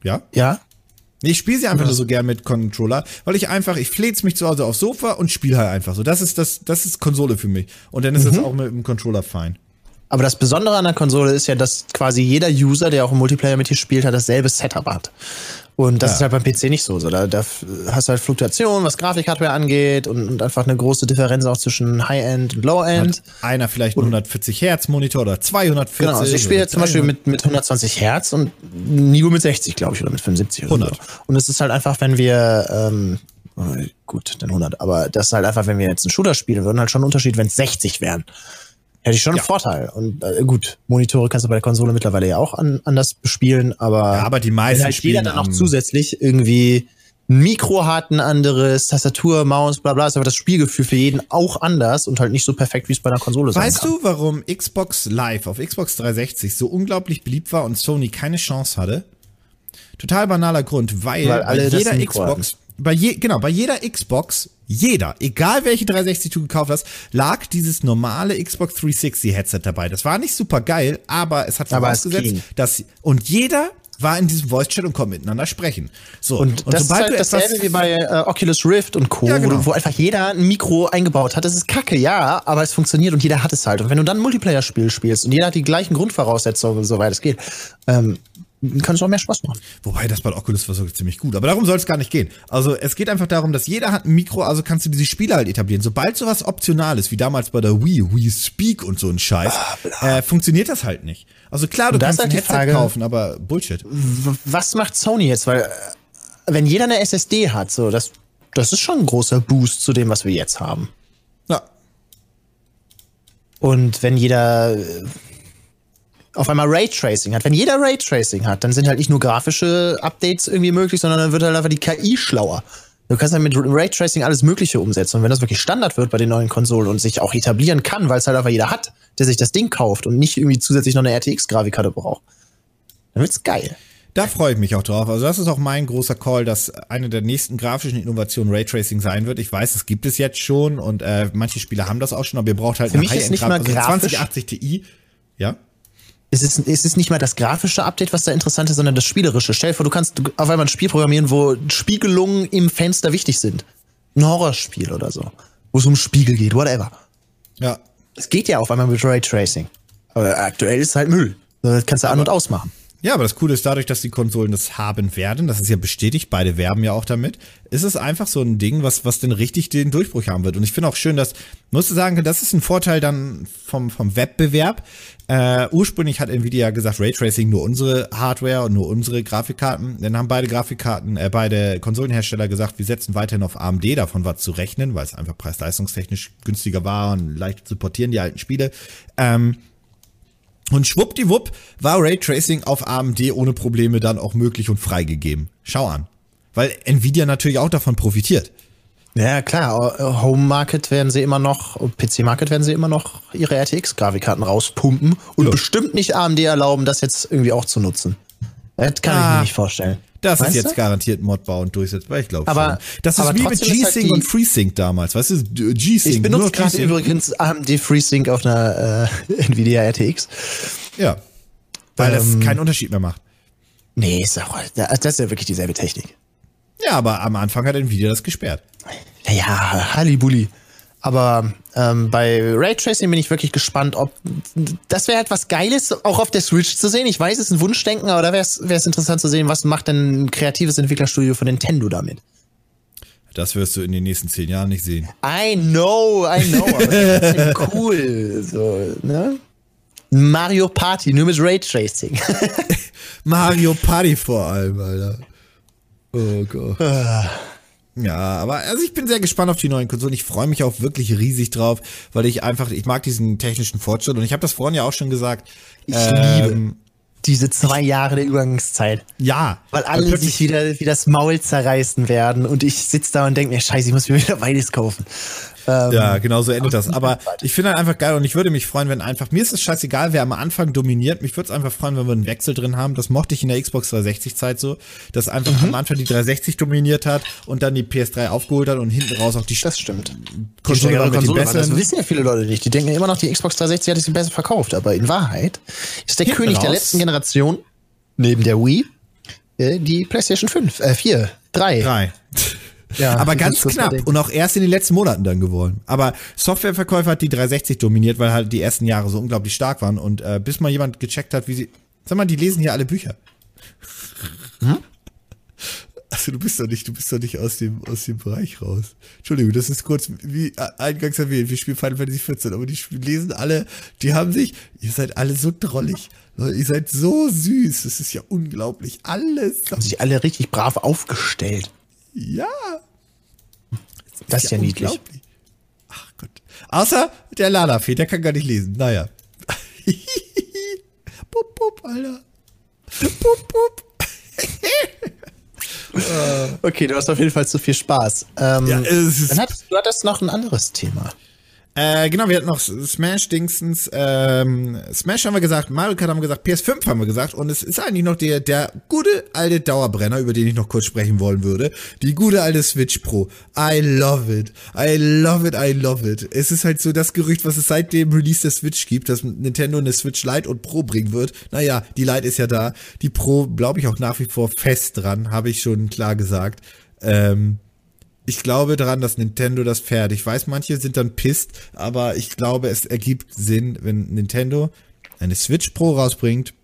ja. ja, ich spiele sie einfach nur so gern mit Controller, weil ich einfach, ich flät's mich zu Hause aufs Sofa und spiele halt einfach so. Das ist das, das ist Konsole für mich. Und dann ist Mhm. es auch mit dem Controller fein. Aber das Besondere an der Konsole ist ja, dass quasi jeder User, der auch im Multiplayer mit dir spielt, hat dasselbe Setup hat. Und das Ja. ist halt beim PC nicht so. so da, da hast du halt Fluktuation, was Grafikhardware angeht und, und einfach eine große Differenz auch zwischen High-End und Low-End. Einer vielleicht einen 140 Hertz Monitor oder 240. Genau, also ich spiele jetzt zum Beispiel 300. mit, mit 120 Hertz und Nico mit 60, glaube ich, oder mit 75 oder 100. so. Und es ist halt einfach, wenn wir, ähm, äh, gut, dann 100, aber das ist halt einfach, wenn wir jetzt einen Shooter spielen würden, halt schon ein Unterschied, wenn es 60 wären. Hätte ich schon einen Vorteil. Und äh, gut, Monitore kannst du bei der Konsole mittlerweile ja auch an, anders bespielen, aber, Ja, aber die wenn meisten halt jeder spielen dann noch zusätzlich irgendwie ein Mikro hat, ein anderes, Tastatur, Maus, bla bla, ist aber das Spielgefühl für jeden auch anders und halt nicht so perfekt, wie es bei einer Konsole sein Weißt du, warum Xbox Live auf Xbox 360 so unglaublich beliebt war und Sony keine Chance hatte? Total banaler Grund, weil, Weil alle bei jeder Xbox, bei je, genau, bei jeder Xbox, jeder, egal welche 360 du gekauft hast, lag dieses normale Xbox 360 Headset dabei. Das war nicht super geil, aber es hat vorausgesetzt, dass und jeder war in diesem Voice Chat und konnte miteinander sprechen. So Und, das ist halt dasselbe wie bei äh, Oculus Rift und Co., Ja, genau. wo, wo einfach jeder ein Mikro eingebaut hat. Das ist kacke, ja, aber es funktioniert und jeder hat es halt. Und wenn du dann ein Multiplayer-Spiel spielst und jeder hat die gleichen Grundvoraussetzungen, soweit es geht, ähm, kann es auch mehr Spaß machen. Wobei das bei Oculus war sogar ziemlich gut. Aber darum soll es gar nicht gehen. Also es geht einfach darum, dass jeder hat ein Mikro, also kannst du diese Spiele halt etablieren. Sobald sowas optional ist, wie damals bei der Wii, Wii Speak und so ein Scheiß, äh, funktioniert das halt nicht. Also klar, du kannst ein halt Headset Frage- kaufen, aber Bullshit. Was macht Sony jetzt? Weil, äh, wenn jeder eine SSD hat, so, das, das ist schon ein großer Boost zu dem, was wir jetzt haben. Ja. Und wenn jeder äh, auf einmal Raytracing hat, wenn jeder Raytracing hat, dann sind halt nicht nur grafische Updates irgendwie möglich, sondern dann wird halt einfach die KI schlauer. Du kannst halt mit Raytracing alles Mögliche umsetzen. Und wenn das wirklich Standard wird bei den neuen Konsolen und sich auch etablieren kann, weil es halt einfach jeder hat, der sich das Ding kauft und nicht irgendwie zusätzlich noch eine RTX-Grafikkarte braucht, Dann wird's geil. Da freue ich mich auch drauf. Also das ist auch mein großer Call, dass eine der nächsten grafischen Innovationen Raytracing sein wird. Ich weiß, es gibt es jetzt schon und äh, manche Spiele haben das auch schon, aber ihr braucht halt Für mich ist nicht mal also grafisch. 2080 Ti. Ja. Es ist, es ist nicht mal das grafische Update, was da interessant ist, sondern das spielerische. Stell dir vor, du kannst auf einmal ein Spiel programmieren, wo Spiegelungen im Fenster wichtig sind. Ein Horrorspiel oder so. Wo es um Spiegel geht, whatever. Ja. Es geht ja auf einmal mit Raytracing. Aber aktuell ist es halt Müll. Das kannst du an- und ausmachen. Ja, aber das Coole ist dadurch, dass die Konsolen das haben werden, das ist ja bestätigt, beide werben ja auch damit, ist es einfach so ein Ding, was, was denn richtig den Durchbruch haben wird. Und ich finde auch schön, dass, musst du sagen, das ist ein Vorteil dann vom, vom Wettbewerb. Äh, ursprünglich hat Nvidia gesagt, Raytracing nur unsere Hardware und nur unsere Grafikkarten. Dann haben beide Grafikkarten, äh, beide Konsolenhersteller gesagt, wir setzen weiterhin auf AMD, davon war zu rechnen, weil es einfach preis-leistungstechnisch günstiger war und leicht zu portieren, die alten Spiele. Ähm, und schwuppdiwupp war Raytracing auf AMD ohne Probleme dann auch möglich und freigegeben. Schau an. Weil Nvidia natürlich auch davon profitiert. Ja, klar. Home Market werden sie immer noch, PC Market werden sie immer noch ihre RTX-Grafikkarten rauspumpen und Ja. bestimmt nicht AMD erlauben, das jetzt irgendwie auch zu nutzen. Das kann ich Ah, mir nicht vorstellen. Das Meinst ist jetzt du? garantiert modbau und durchsetzbar, ich glaube Aber- schon. Das ist wie mit halt G-Sync die- und FreeSync damals, weißt du? G-Sync. Ich benutze gerade übrigens AMD FreeSync auf einer äh, Nvidia RTX. Ja. Weil Ähm, das keinen Unterschied mehr macht. Nee, ist auch, das ist ja wirklich dieselbe Technik. Ja, aber am Anfang hat Nvidia das gesperrt. Ja, Hallibulli. Aber ähm, bei Raytracing bin ich wirklich gespannt, ob das wäre halt was Geiles, auch auf der Switch zu sehen. Ich weiß, es ist ein Wunschdenken, aber da wäre es interessant zu sehen, was macht denn ein kreatives Entwicklerstudio von Nintendo damit. Das wirst du in den nächsten zehn Jahren nicht sehen. I know, I know, aber das ist cool. So, ne? Mario Party, nur mit Raytracing. Mario Party vor allem, Alter. Oh Gott. Ja, aber also ich bin sehr gespannt auf die neuen Konsolen. Ich freue mich auch wirklich riesig drauf, weil ich einfach, ich mag diesen technischen Fortschritt und ich habe das vorhin ja auch schon gesagt. Ich ähm, liebe diese zwei Jahre der Übergangszeit. Ja, Weil alle sich wieder wie das Maul zerreißen werden und ich sitze da und denke mir, scheiße, ich muss mir wieder beides kaufen. Ähm, Ja, genau so endet das. Aber ich finde halt einfach geil und ich würde mich freuen, wenn einfach, mir ist es scheißegal, wer am Anfang dominiert. Mich würde es einfach freuen, wenn wir einen Wechsel drin haben. Das mochte ich in der Xbox 360 Zeit so, dass einfach Mhm. am Anfang die 360 dominiert hat und dann die PS3 aufgeholt hat und hinten raus auch die Das stimmt. Konsole mit den Konsole war, das wissen ja viele Leute nicht. Die denken immer noch, die Xbox 360 hat sich besser verkauft. Aber in Wahrheit ist der Hinten König der raus. letzten Generation, neben der Wii, äh, die PlayStation 5, äh, 4, 3. Drei. Ja, aber ganz knapp und auch erst in den letzten Monaten dann geworden. Aber Softwareverkäufer hat die 360 dominiert, weil halt die ersten Jahre so unglaublich stark waren und äh, bis mal jemand gecheckt hat, wie sie. Sag mal, die lesen hier alle Bücher. Hm? Also du bist doch nicht, du bist doch nicht aus dem aus dem Bereich raus. Entschuldigung, das ist kurz wie äh, eingangs erwähnt. Wir spielen Final Fantasy 14, aber die lesen alle, die haben sich. Ihr seid alle so drollig, Leute, ihr seid so süß. Das ist ja unglaublich. Alles. Haben sich alle richtig brav aufgestellt. Ja. Das ist ja niedlich. unglaublich. Ach Gott. Außer der Lalafee, der kann gar nicht lesen. Naja. pup, pup, Alter. Pup, pup. Okay, du hast auf jeden Fall zu viel Spaß. Ähm, Ja, dann hattest, du hattest noch ein anderes Thema. Äh, genau, wir hatten noch Smash Dingstens, ähm, Smash haben wir gesagt, Mario Kart haben wir gesagt, PS5 haben wir gesagt und es ist eigentlich noch der, der gute alte Dauerbrenner, über den ich noch kurz sprechen wollen würde. Die gute alte Switch Pro. I love it. I love it, I love it. Es ist halt so das Gerücht, was es seit dem Release der Switch gibt, dass Nintendo eine Switch Lite und Pro bringen wird. Naja, die Lite ist ja da. Die Pro glaube ich auch nach wie vor fest dran, habe ich schon klar gesagt. Ähm, ich glaube daran, dass Nintendo das fährt. Ich weiß, manche sind dann pisst, aber ich glaube, es ergibt Sinn, wenn Nintendo eine Switch Pro rausbringt,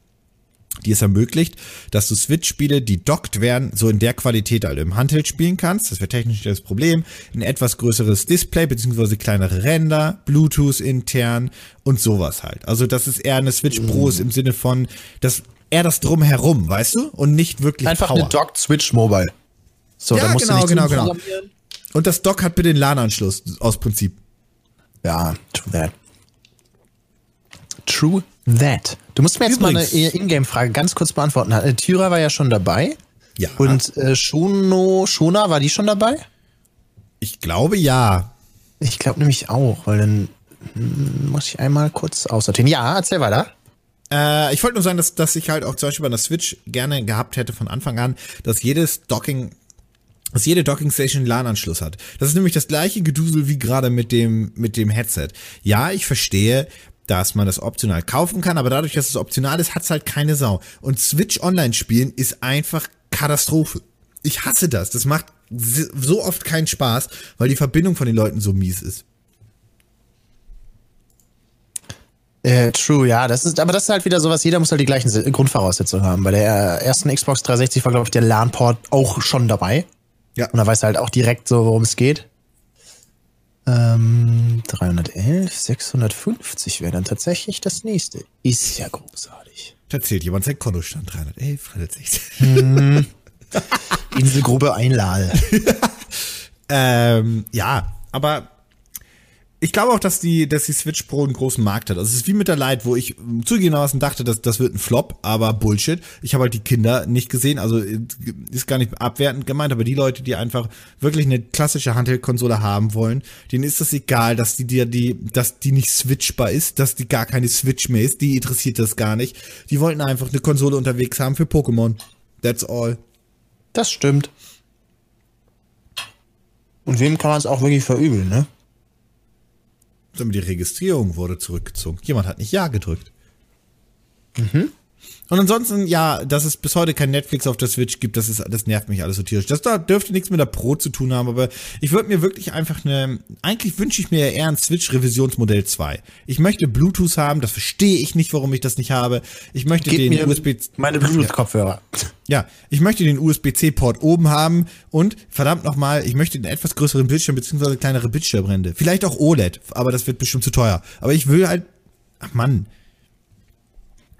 die es ermöglicht, dass du Switch-Spiele, die dockt werden, so in der Qualität also im Handheld spielen kannst. Das wäre technisch das Problem. Ein etwas größeres Display, beziehungsweise kleinere Ränder, Bluetooth intern und sowas halt. Also, dass es eher eine Switch Pro ist im Sinne von, dass eher das Drumherum, weißt du? Und nicht wirklich Einfach Power. eine Docked Switch Mobile. So, Ja, genau, genau, genau. Und das Dock hat bitte den LAN-Anschluss aus Prinzip. Ja, true that. True that. Du musst mir jetzt Übrigens- mal eine Ingame-Frage ganz kurz beantworten. Äh, Tyra war ja schon dabei. Ja. Und äh, Shuno, Shona, war die schon dabei? Ich glaube ja. Ich glaube nämlich auch, weil dann hm, muss ich einmal kurz aussortieren. Ja, erzähl weiter. Äh, ich wollte nur sagen, dass, dass ich halt auch zum Beispiel bei der Switch gerne gehabt hätte von Anfang an, dass jedes Docking dass jede Docking Station einen LAN-Anschluss hat. Das ist nämlich das gleiche Gedusel wie gerade mit dem, mit dem Headset. Ja, ich verstehe, dass man das optional kaufen kann, aber dadurch, dass es optional ist, hat's halt keine Sau. Und Switch Online spielen ist einfach Katastrophe. Ich hasse das. Das macht so oft keinen Spaß, weil die Verbindung von den Leuten so mies ist. Äh, true, ja, das ist, aber das ist halt wieder sowas, jeder muss halt die gleichen Grundvoraussetzungen haben. Bei der ersten Xbox 360 war, glaube ich, der LAN-Port auch schon dabei. Ja. Und da weißt du halt auch direkt so, worum es geht. Ähm, 311, 650 wäre dann tatsächlich das nächste. Ist ja großartig. Da zählt jemand sein Kontostand. 311, 360. Hm. Inselgrube Einlade. ähm, ja, aber ich glaube auch, dass die, dass die Switch Pro einen großen Markt hat. Also es ist wie mit der Lite, wo ich zugegebenermaßen dachte, dass das wird ein Flop, aber Bullshit. Ich habe halt die Kinder nicht gesehen, also ist gar nicht abwertend gemeint, aber die Leute, die einfach wirklich eine klassische Handheld-Konsole haben wollen, denen ist das egal, dass die, die, die, dass die nicht switchbar ist, dass die gar keine Switch mehr ist, die interessiert das gar nicht. Die wollten einfach eine Konsole unterwegs haben für Pokémon. That's all. Das stimmt. Und wem kann man es auch wirklich verübeln, ne? Die Registrierung wurde zurückgezogen. Jemand hat nicht Ja gedrückt. Mhm. Und ansonsten, ja, dass es bis heute kein Netflix auf der Switch gibt, das ist, das nervt mich alles so tierisch. Das da dürfte nichts mit der Pro zu tun haben, aber ich würde mir wirklich einfach eine, eigentlich wünsche ich mir eher ein Switch-Revisionsmodell 2. Ich möchte Bluetooth haben, das verstehe ich nicht, warum ich das nicht habe. Ich möchte Gib den USB, meine Bluetooth-Kopfhörer. Ja, ich möchte den USB-C-Port oben haben und verdammt nochmal, ich möchte einen etwas größeren Bildschirm beziehungsweise kleinere Bildschirmbrände. Vielleicht auch OLED, aber das wird bestimmt zu teuer. Aber ich will halt, ach Mann,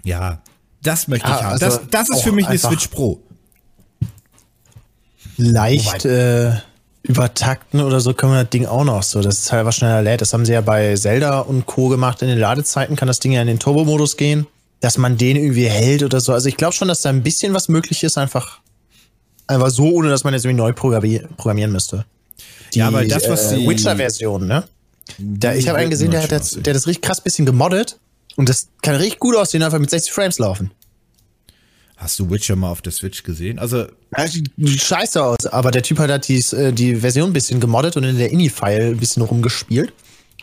ja, das möchte ich ah, haben. Also das, das ist für mich eine Switch Pro. Leicht äh, übertakten oder so können wir das Ding auch noch so. Das ist halt was schneller lädt. Das haben sie ja bei Zelda und Co. gemacht. In den Ladezeiten kann das Ding ja in den Turbo-Modus gehen, dass man den irgendwie hält oder so. Also ich glaube schon, dass da ein bisschen was möglich ist, einfach, einfach so, ohne dass man jetzt irgendwie neu programmieren müsste. Die, ja, weil das, was äh, Witcher-Version, ne? Da, ich habe einen gesehen, der hat, das, der hat das richtig krass bisschen gemoddet und das kann richtig gut aussehen, einfach mit 60 Frames laufen. Hast du Witcher mal auf der Switch gesehen? Also. Ja, sieht scheiße aus, aber der Typ hat halt die, äh, die Version ein bisschen gemoddet und in der INI-File ein bisschen rumgespielt.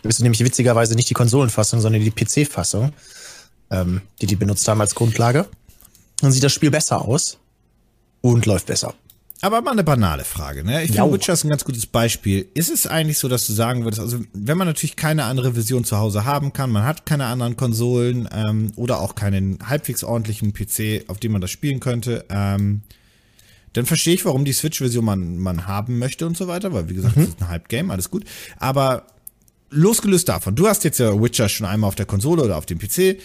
Das ist nämlich witzigerweise nicht die Konsolenfassung, sondern die PC-Fassung, ähm, die die benutzt haben als Grundlage. Dann sieht das Spiel besser aus und läuft besser. Aber mal eine banale Frage, ne? Ich finde, Witcher ist ein ganz gutes Beispiel. Ist es eigentlich so, dass du sagen würdest, also wenn man natürlich keine andere Version zu Hause haben kann, man hat keine anderen Konsolen ähm, oder auch keinen halbwegs ordentlichen PC, auf dem man das spielen könnte, ähm, dann verstehe ich, warum die Switch-Version man, man haben möchte und so weiter, weil wie gesagt, mhm. das ist ein Hype-Game, alles gut. Aber losgelöst davon, du hast jetzt ja Witcher schon einmal auf der Konsole oder auf dem PC. Äh,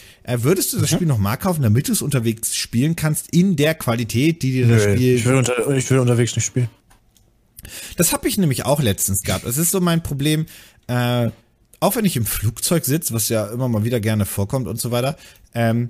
würdest du das mhm. Spiel noch mal kaufen, damit du es unterwegs spielen kannst in der Qualität, die dir das Nö, Spiel. Ich will, unter, ich will unterwegs nicht spielen. Das habe ich nämlich auch letztens gehabt. Das ist so mein Problem. Äh, auch wenn ich im Flugzeug sitze, was ja immer mal wieder gerne vorkommt und so weiter, ähm,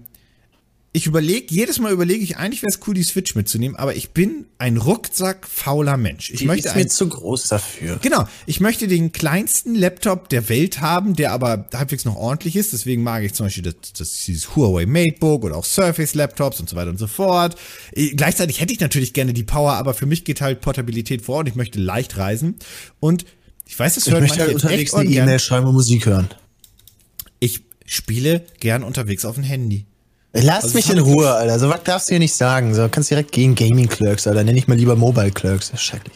ich überlege, jedes Mal überlege ich, eigentlich wäre es cool, die Switch mitzunehmen, aber ich bin ein rucksackfauler Mensch. Ich die möchte ist mir zu groß dafür. Genau. Ich möchte den kleinsten Laptop der Welt haben, der aber halbwegs noch ordentlich ist. Deswegen mag ich zum Beispiel das, das dieses Huawei MateBook oder auch Surface Laptops und so weiter und so fort. Ich, gleichzeitig hätte ich natürlich gerne die Power, aber für mich geht halt Portabilität vor und ich möchte leicht reisen. Und ich weiß, es hört man halt unterwegs eine E-Mail schreiben und Musik hören. Ich spiele gern unterwegs auf dem Handy. Lass also mich in Ruhe, Alter. So was darfst du hier nicht sagen. So kannst direkt gegen Gaming Clerks, Alter. Nenn ich mal lieber Mobile Clerks. Das ist schrecklich.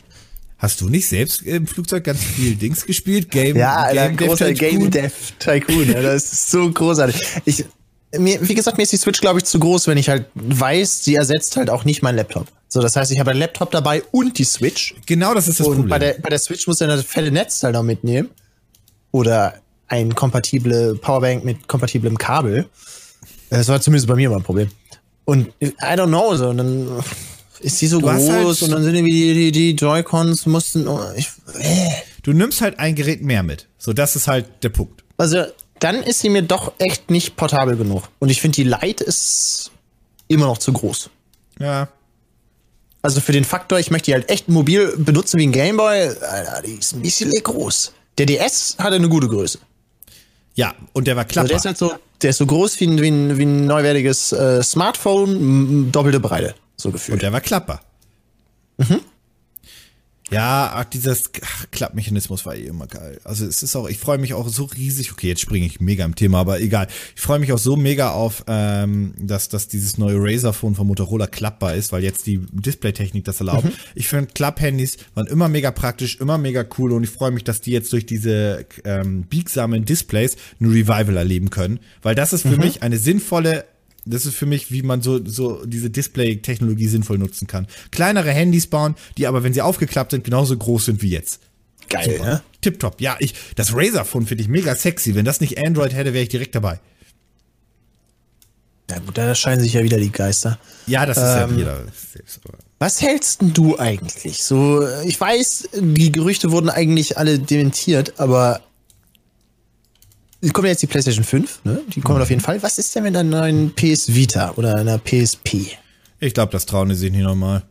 Hast du nicht selbst im Flugzeug ganz viel Dings gespielt? Game, ja, Alter, Game großer Dev Game Dev Tycoon. Alter. Das ist so großartig. Ich, mir, wie gesagt, mir ist die Switch, glaube ich, zu groß, wenn ich halt weiß, sie ersetzt halt auch nicht meinen Laptop. So, das heißt, ich habe einen Laptop dabei und die Switch. Genau, das ist das und Problem. Bei der, bei der Switch muss ich das fette Netz halt noch mitnehmen. Oder ein kompatible Powerbank mit kompatiblem Kabel. Das war zumindest bei mir mal ein Problem. Und I don't know, so, und dann ist die so du groß halt und dann sind irgendwie die, die, die Joy-Cons mussten, oh, ich, äh. Du nimmst halt ein Gerät mehr mit. So, das ist halt der Punkt. Also, dann ist sie mir doch echt nicht portabel genug. Und ich finde, die Lite ist immer noch zu groß. Ja. Also für den Faktor, ich möchte die halt echt mobil benutzen wie ein Gameboy, Alter, die ist ein bisschen groß. Der DS hatte eine gute Größe. Ja, und der war Also Klapper. der ist halt so, der ist so groß wie ein, wie ein, wie ein neuwertiges äh, Smartphone, doppelte Breite, so und gefühlt. der war Klapper. Mhm. Ja, ach, dieses ach, Klappmechanismus war eh immer geil. Also es ist auch, ich freue mich auch so riesig, okay, jetzt springe ich mega im Thema, aber egal. Ich freue mich auch so mega auf, ähm, dass, dass dieses neue Razer-Phone von Motorola klappbar ist, weil jetzt die Displaytechnik das erlaubt. Mhm. Ich finde, Klapp-Handys waren immer mega praktisch, immer mega cool und ich freue mich, dass die jetzt durch diese ähm, biegsamen Displays ein Revival erleben können, weil das ist Mhm. für mich eine sinnvolle das ist für mich, wie man so, so diese Display-Technologie sinnvoll nutzen kann. Kleinere Handys bauen, die aber, wenn sie aufgeklappt sind, genauso groß sind wie jetzt. Geil, ne? Tipptopp. Ja, ich, das Razer-Phone finde ich mega sexy. Wenn das nicht Android hätte, wäre ich direkt dabei. Ja gut, da scheinen sich ja wieder die Geister. Ja, das ist Ähm, ja wieder selbst. aber- Was hältst du eigentlich? So, ich weiß, die Gerüchte wurden eigentlich alle dementiert, aber kommt ja jetzt die PlayStation 5, ne? Die kommen auf jeden Fall. Was ist denn mit einer neuen PS Vita oder einer PSP? Ich glaube, das trauen die sich nicht nochmal.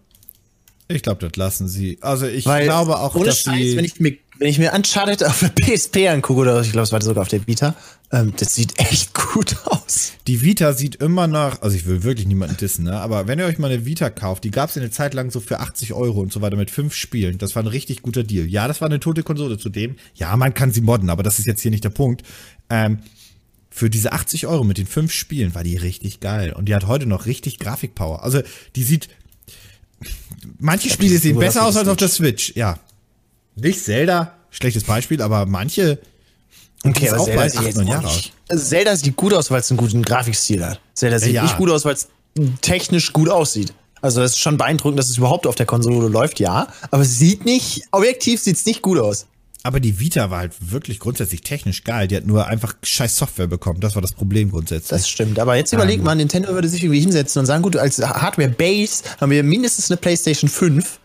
Ich glaube, das lassen sie. Also ich Weil, glaube auch, ohne dass Scheiß, sie. wenn ich mir, wenn ich mir Uncharted auf der PSP angucke, oder ich glaube, es war sogar auf der Vita, ähm, das sieht echt gut aus. Die Vita sieht immer noch, also ich will wirklich niemanden dissen, ne? aber wenn ihr euch mal eine Vita kauft, die gab es eine Zeit lang so für 80 Euro und so weiter mit fünf Spielen. Das war ein richtig guter Deal. Ja, das war eine tote Konsole zudem. Ja, man kann sie modden, aber das ist jetzt hier nicht der Punkt. Ähm, für diese 80 Euro mit den fünf Spielen war die richtig geil. Und die hat heute noch richtig Grafikpower. Also die sieht. Manche Spiele sehen besser aus als auf der Switch. Ja. Nicht Zelda, schlechtes Beispiel, aber manche. Acht, neun Jahre alt. Also Zelda sieht gut aus, weil es einen guten Grafikstil hat. Zelda sieht Ja. nicht gut aus, weil es technisch gut aussieht. Also das ist schon beeindruckend, dass es überhaupt auf der Konsole läuft, ja. Aber es sieht nicht, objektiv sieht es nicht gut aus. Aber die Vita war halt wirklich grundsätzlich technisch geil. Die hat nur einfach scheiß Software bekommen. Das war das Problem grundsätzlich. Das stimmt. Aber jetzt überleg mal, Nintendo würde sich irgendwie hinsetzen und sagen, gut, als Hardware-Base haben wir mindestens eine PlayStation 5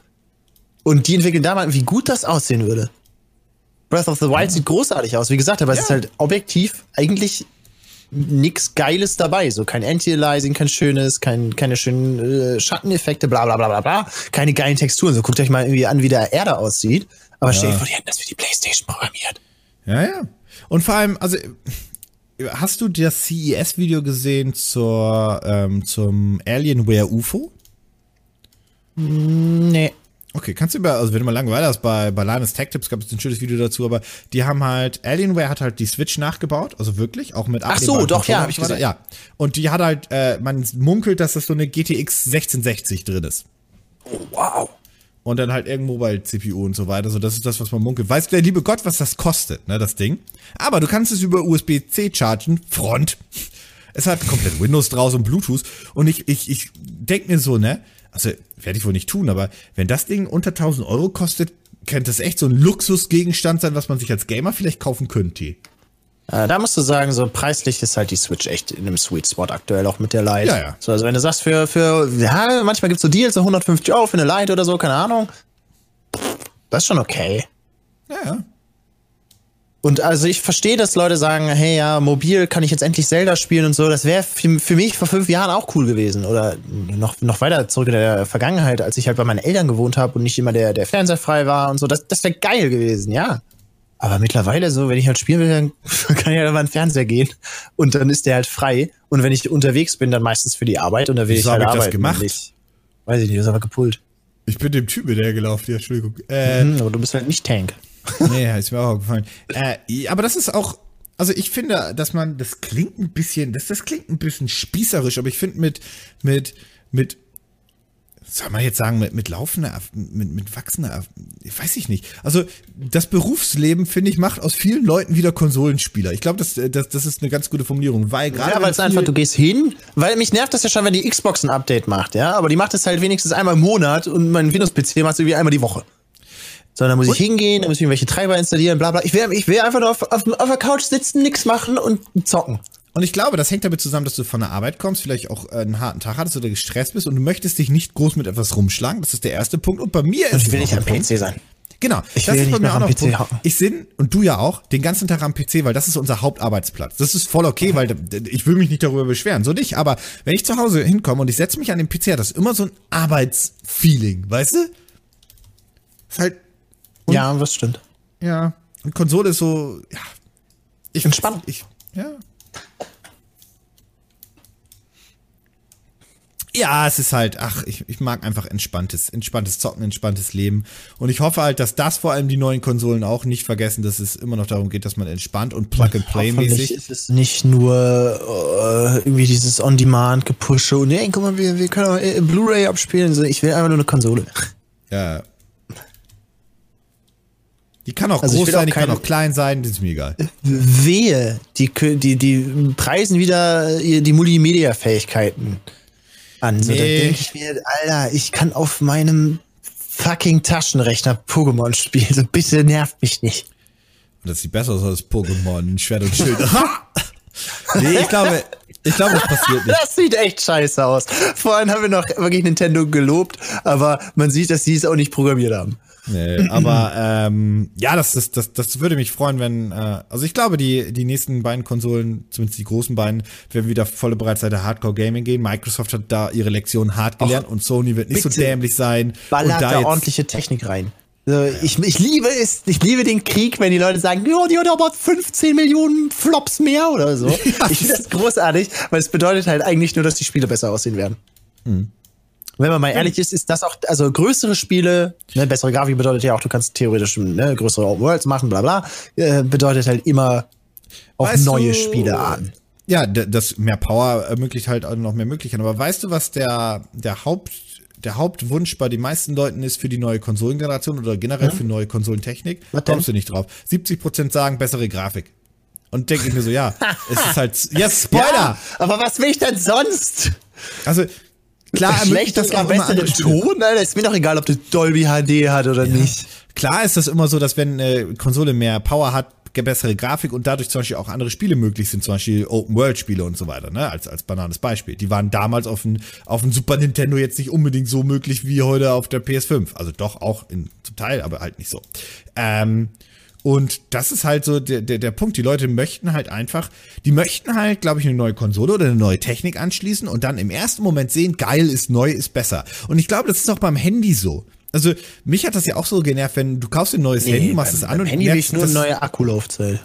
und die entwickeln da mal, wie gut das aussehen würde. Breath of the Wild sieht großartig aus, wie gesagt, aber es ist halt objektiv eigentlich nix Geiles dabei. So kein Anti-Aliasing, kein schönes, kein, keine schönen äh, Schatteneffekte, bla bla bla bla bla. Keine geilen Texturen. So guckt euch mal irgendwie an, wie der Erde aussieht. Aber stell dir vor, die hätten das für die Playstation programmiert. Ja, ja. Und vor allem, also, hast du das CES-Video gesehen zur, ähm, zum Alienware UFO? Nee. Okay, kannst du über, also wenn du mal Langeweile hast, bei, bei Linus Tech Tips gab es ein schönes Video dazu, aber die haben halt, Alienware hat halt die Switch nachgebaut, also wirklich, auch mit Ach so, doch, ja, Controller hab ich gesehen. Ja. Und die hat halt, äh, man munkelt, dass das so eine GTX 1660 drin ist. Wow. Und dann halt irgendein Mobile-CPU und so weiter. So, das ist das, was man munkelt. Weiß der liebe Gott, was das kostet, ne, das Ding. Aber du kannst es über USB-C chargen, Front. Es hat komplett Windows draus und Bluetooth. Und ich, ich, ich denk mir so, ne, also werde ich wohl nicht tun, aber wenn das Ding unter 1000 Euro kostet, könnte das echt so ein Luxusgegenstand sein, was man sich als Gamer vielleicht kaufen könnte. Äh, da musst du sagen, so preislich ist halt die Switch echt in einem Sweet Spot aktuell auch mit der Lite. Ja, ja. So, also wenn du sagst, für, für, ja, manchmal gibt's so Deals, so 150 Euro für eine Lite oder so, keine Ahnung. Das ist schon okay. Ja, ja. Und also ich verstehe, dass Leute sagen, hey ja, mobil kann ich jetzt endlich Zelda spielen und so. Das wäre für, für mich vor fünf Jahren auch cool gewesen. Oder noch, noch weiter zurück in der Vergangenheit, als ich halt bei meinen Eltern gewohnt habe und nicht immer der, der Fernseher frei war und so. Das, das wäre geil gewesen, ja. Aber mittlerweile so, wenn ich halt spielen will, dann kann ich halt über den Fernseher gehen und dann ist der halt frei. Und wenn ich unterwegs bin, dann meistens für die Arbeit und dann will Wieso ich halt hab ich das arbeiten. gemacht? Ich, weiß ich nicht, das ist aber gepult. Ich bin dem Typ hinterhergelaufen, ja, Entschuldigung. Äh, Hm, aber du bist halt nicht Tank. Nee, ist mir auch gefallen. Äh, aber das ist auch, also ich finde, dass man, das klingt ein bisschen, das, das klingt ein bisschen spießerisch, aber ich finde mit, mit, mit, soll man jetzt sagen, mit, mit laufender, mit, mit wachsender, weiß ich nicht. Also das Berufsleben, finde ich, macht aus vielen Leuten wieder Konsolenspieler. Ich glaube, das, das, das ist eine ganz gute Formulierung, weil gerade. Ja, weil es einfach, du gehst hin, weil mich nervt das ja schon, wenn die Xbox ein Update macht, ja, aber die macht es halt wenigstens einmal im Monat und mein Windows-PC macht es irgendwie einmal die Woche. So, dann muss ich hingehen, dann muss ich irgendwelche Treiber installieren, bla bla. Ich will, ich will einfach nur auf, auf, auf der Couch sitzen, nix machen und zocken. Und ich glaube, das hängt damit zusammen, dass du von der Arbeit kommst, vielleicht auch äh, einen harten Tag hattest oder gestresst bist und du möchtest dich nicht groß mit etwas rumschlagen. Das ist der erste Punkt. Und bei mir ist Ich will nicht am Punkt. PC sein. Genau, Ich das will ist bei nicht mir auch am noch PC Punkt. Ich bin, und du ja auch, den ganzen Tag am PC, weil das ist unser Hauptarbeitsplatz. Das ist voll okay, weil d- ich will mich nicht darüber beschweren, so nicht. Aber wenn ich zu Hause hinkomme und ich setze mich an den PC, hat das immer so ein Arbeitsfeeling, weißt du? Ist halt, ja, das stimmt. ja, und Konsole ist so, ja. Ich, Entspannt. Ich, Ja. Ja, es ist halt, ach, ich, ich mag einfach entspanntes, entspanntes Zocken, entspanntes Leben. Und ich hoffe halt, dass das vor allem die neuen Konsolen auch nicht vergessen, dass es immer noch darum geht, dass man entspannt und Plug-and-Play-mäßig. ist es nicht nur äh, irgendwie dieses On-Demand-Gepushe und nee, guck mal, wir, wir können auch äh, Blu-ray abspielen. Ich will einfach nur eine Konsole. Ja. Die kann auch Also groß sein, auch die kann auch klein sein, das ist mir egal. Wehe, die, die, die preisen wieder ihr- die Multimedia-Fähigkeiten an. So, Nee. denke ich mir, Alter, ich kann auf meinem fucking Taschenrechner Pokémon spielen. So, bitte nervt mich nicht. Und das sieht besser aus als Pokémon, Schwert und Schild. nee, ich glaube, ich glaube, das passiert nicht. Das sieht echt scheiße aus. Vorhin haben wir noch wirklich Nintendo gelobt, aber man sieht, dass sie es auch nicht programmiert haben. Nee, aber ähm, ja, das, das, das, das würde mich freuen, wenn, äh, also ich glaube, die, die nächsten beiden Konsolen, zumindest die großen beiden, werden wieder volle Breitseite Hardcore Gaming gehen. Microsoft hat da ihre Lektion hart gelernt und Sony wird nicht so dämlich sein. Ballert und da, da jetzt, ordentliche Technik rein. So, ich, ich liebe es, ich liebe den Krieg, wenn die Leute sagen, ja, die hat aber 15 Millionen Flops mehr oder so. ich finde das großartig, weil es bedeutet halt eigentlich nur, dass die Spiele besser aussehen werden. Hm. Wenn man mal ehrlich ist, ist das auch, also größere Spiele, ne, bessere Grafik bedeutet ja auch, du kannst theoretisch ne, größere Open Worlds machen, bla bla, äh, bedeutet halt immer auch Weißt neue du- Spiele an. Ja, das mehr Power ermöglicht halt auch noch mehr Möglichkeiten. Aber weißt du, was der, der Haupt, der Hauptwunsch bei den meisten Leuten ist für die neue Konsolengeneration oder generell für neue Konsolentechnik? Was denn? Kommst du nicht drauf. 70% sagen bessere Grafik. Und denke ich mir so, ja, es ist halt, ja, Spoiler! Ja, aber was will ich denn sonst? Also, klar ermöglicht das auch am immer besten andere. Ton, Alter. Ist mir doch egal, ob das Dolby HD hat oder nicht. Klar ist das immer so, dass wenn eine Konsole mehr Power hat, bessere Grafik und dadurch zum Beispiel auch andere Spiele möglich sind, zum Beispiel Open-World-Spiele und so weiter, ne, als, als banales Beispiel. Die waren damals auf dem, auf dem Super Nintendo jetzt nicht unbedingt so möglich wie heute auf der PS5. Also doch auch in, zum Teil, aber halt nicht so. Ähm, und das ist halt so der, der, der Punkt. Die Leute möchten halt einfach, die möchten halt, glaube ich, eine neue Konsole oder eine neue Technik anschließen und dann im ersten Moment sehen, geil ist neu, ist besser. Und ich glaube, das ist auch beim Handy so. Also, mich hat das ja auch so genervt, wenn du kaufst ein neues Handy, machst es an und Handy merkst, nur eine neue Akkulaufzeit.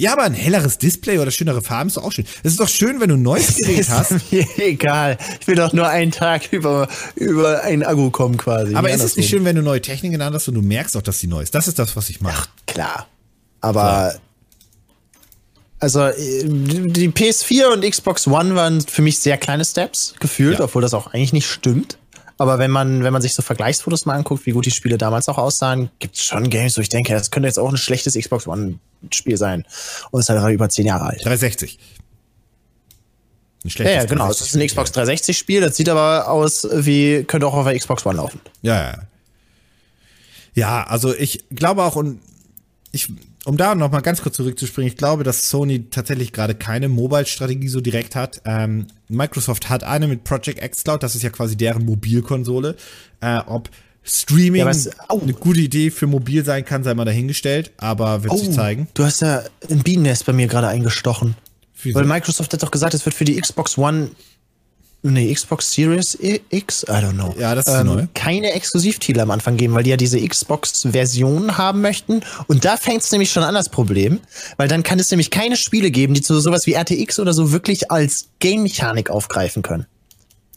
Ja, aber ein helleres Display oder schönere Farben ist doch auch schön. Es ist doch schön, wenn du ein neues Gerät hast. mir egal. Ich will doch nur einen Tag über, über einen Akku kommen quasi. Aber ist es nicht schön, wenn du neue Technik in der Hand hast und du merkst auch, dass sie neu ist? Das ist das, was ich mache. Klar. Aber also äh, die PS4 und Xbox One waren für mich sehr kleine Steps gefühlt, Ja. obwohl das auch eigentlich nicht stimmt. Aber wenn man, wenn man sich so Vergleichsfotos mal anguckt, wie gut die Spiele damals auch aussahen, gibt es schon Games, wo ich denke, das könnte jetzt auch ein schlechtes Xbox One-Spiel sein. Und es ist halt über zehn Jahre alt. 360. Ein Ja, schlechtes ja, genau. Es ist ein Xbox 360-Spiel, das sieht aber aus wie, könnte auch auf der Xbox One laufen. Ja, ja. Ja, also ich glaube auch, und ich, um da noch mal ganz kurz zurückzuspringen, ich glaube, dass Sony tatsächlich gerade keine Mobile-Strategie so direkt hat. Ähm, Microsoft hat eine mit Project X Cloud, das ist ja quasi deren Mobilkonsole. Äh, ob Streaming Ja, au. eine gute Idee für mobil sein kann, sei mal dahingestellt, aber wird sich zeigen. Du hast ja ein Bienennest bei mir gerade eingestochen. Wieso? Weil Microsoft hat doch gesagt, es wird für die Xbox One, nee, Xbox Series X, I don't know. Ja, das ist die neue. Keine Exklusivtitel am Anfang geben, weil die ja diese Xbox-Version haben möchten. Und da fängt es nämlich schon an, das Problem. Weil dann kann es nämlich keine Spiele geben, die zu sowas wie RTX oder so wirklich als Game-Mechanik aufgreifen können.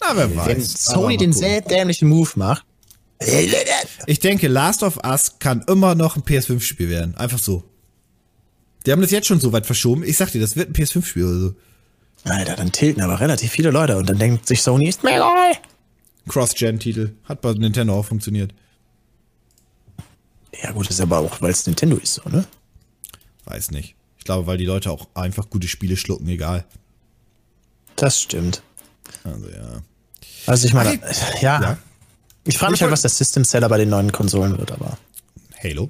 Na, wer weiß. Wenn Sony den sehr dämlichen Move macht. Ich denke, Last of Us kann immer noch ein PS5-Spiel werden. Einfach so. Die haben das jetzt schon so weit verschoben. Ich sag dir, das wird ein PS5-Spiel oder so. Alter, dann tilten aber relativ viele Leute und dann denkt sich Sony, ist mir egal. Cross-Gen-Titel. Hat bei Nintendo auch funktioniert. Ja gut, ist aber auch, weil es Nintendo ist, so, ne? Weiß nicht. Ich glaube, weil die Leute auch einfach gute Spiele schlucken, egal. Das stimmt. Also ja. Also ich meine, ja. ja. Ich frage mich halt, was der System Seller bei den neuen Konsolen wird, aber. Halo.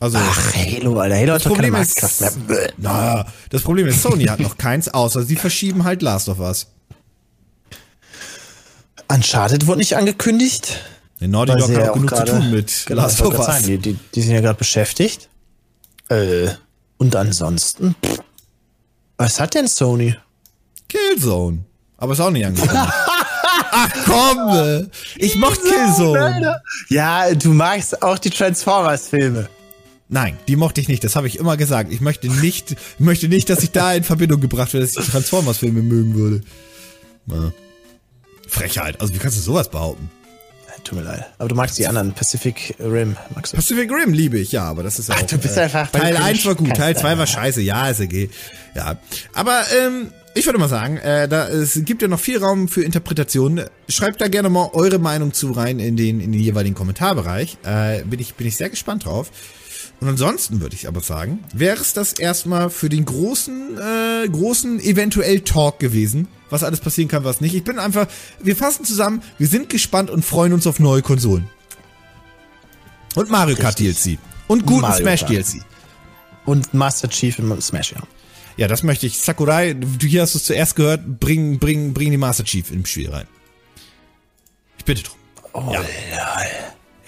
Also, Ach, Halo, Alter. Halo hat das doch keine Problem ist, mehr. Na, das Problem ist, Sony hat noch keins, außer sie verschieben halt Last of Us. Uncharted wurde nicht angekündigt. Der Naughty Dog hat ja auch genug zu gerade- tun mit Genau, Last of Us. die, die, die sind ja gerade beschäftigt. Äh, und ansonsten. pff, Was hat denn Sony? Killzone. Aber ist auch nicht angekommen. Ach komm! äh, Ich mochte Killzone. Ja, du magst auch die Transformers-Filme. Nein, die mochte ich nicht. Das habe ich immer gesagt. Ich möchte nicht, möchte nicht, dass ich da in Verbindung gebracht werde, dass ich Transformers-Filme mögen würde. Na. Frechheit. Also wie kannst du sowas behaupten? Tut mir leid. Aber du magst die anderen. Pacific Rim magst du. Pacific Rim liebe ich, ja, aber das ist ja Ach, auch, du bist einfach- Teil 1 war gut, Teil 2 war scheiße, ja, ist okay. Ja. Aber ähm, ich würde mal sagen, äh, da es gibt ja noch viel Raum für Interpretation. Schreibt da gerne mal eure Meinung zu rein in den in den jeweiligen Kommentarbereich. Äh, bin ich bin ich sehr gespannt drauf. Und ansonsten würde ich aber sagen, wäre es das erstmal für den großen, äh, großen eventuell Talk gewesen, was alles passieren kann, was nicht. Ich bin einfach, wir fassen zusammen, wir sind gespannt und freuen uns auf neue Konsolen. Und Mario Kart Richtig. DLC. Und guten Mario Smash Kart. DLC. Und Master Chief in Smash, ja. Ja, das möchte ich. Sakurai, du hier hast es zuerst gehört, bring, bring, bring die Master Chief im Spiel rein. Ich bitte drum. Oh, Ja. Ja,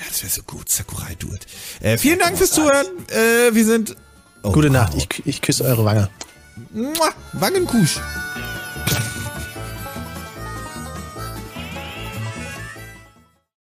das wäre so gut. Sakurai, do it. Äh, vielen Dank fürs Zuhören. Äh, wir sind. Oh, Gute wow. Nacht. Ich, ich küsse eure Wange. Mua, Wangenkusch.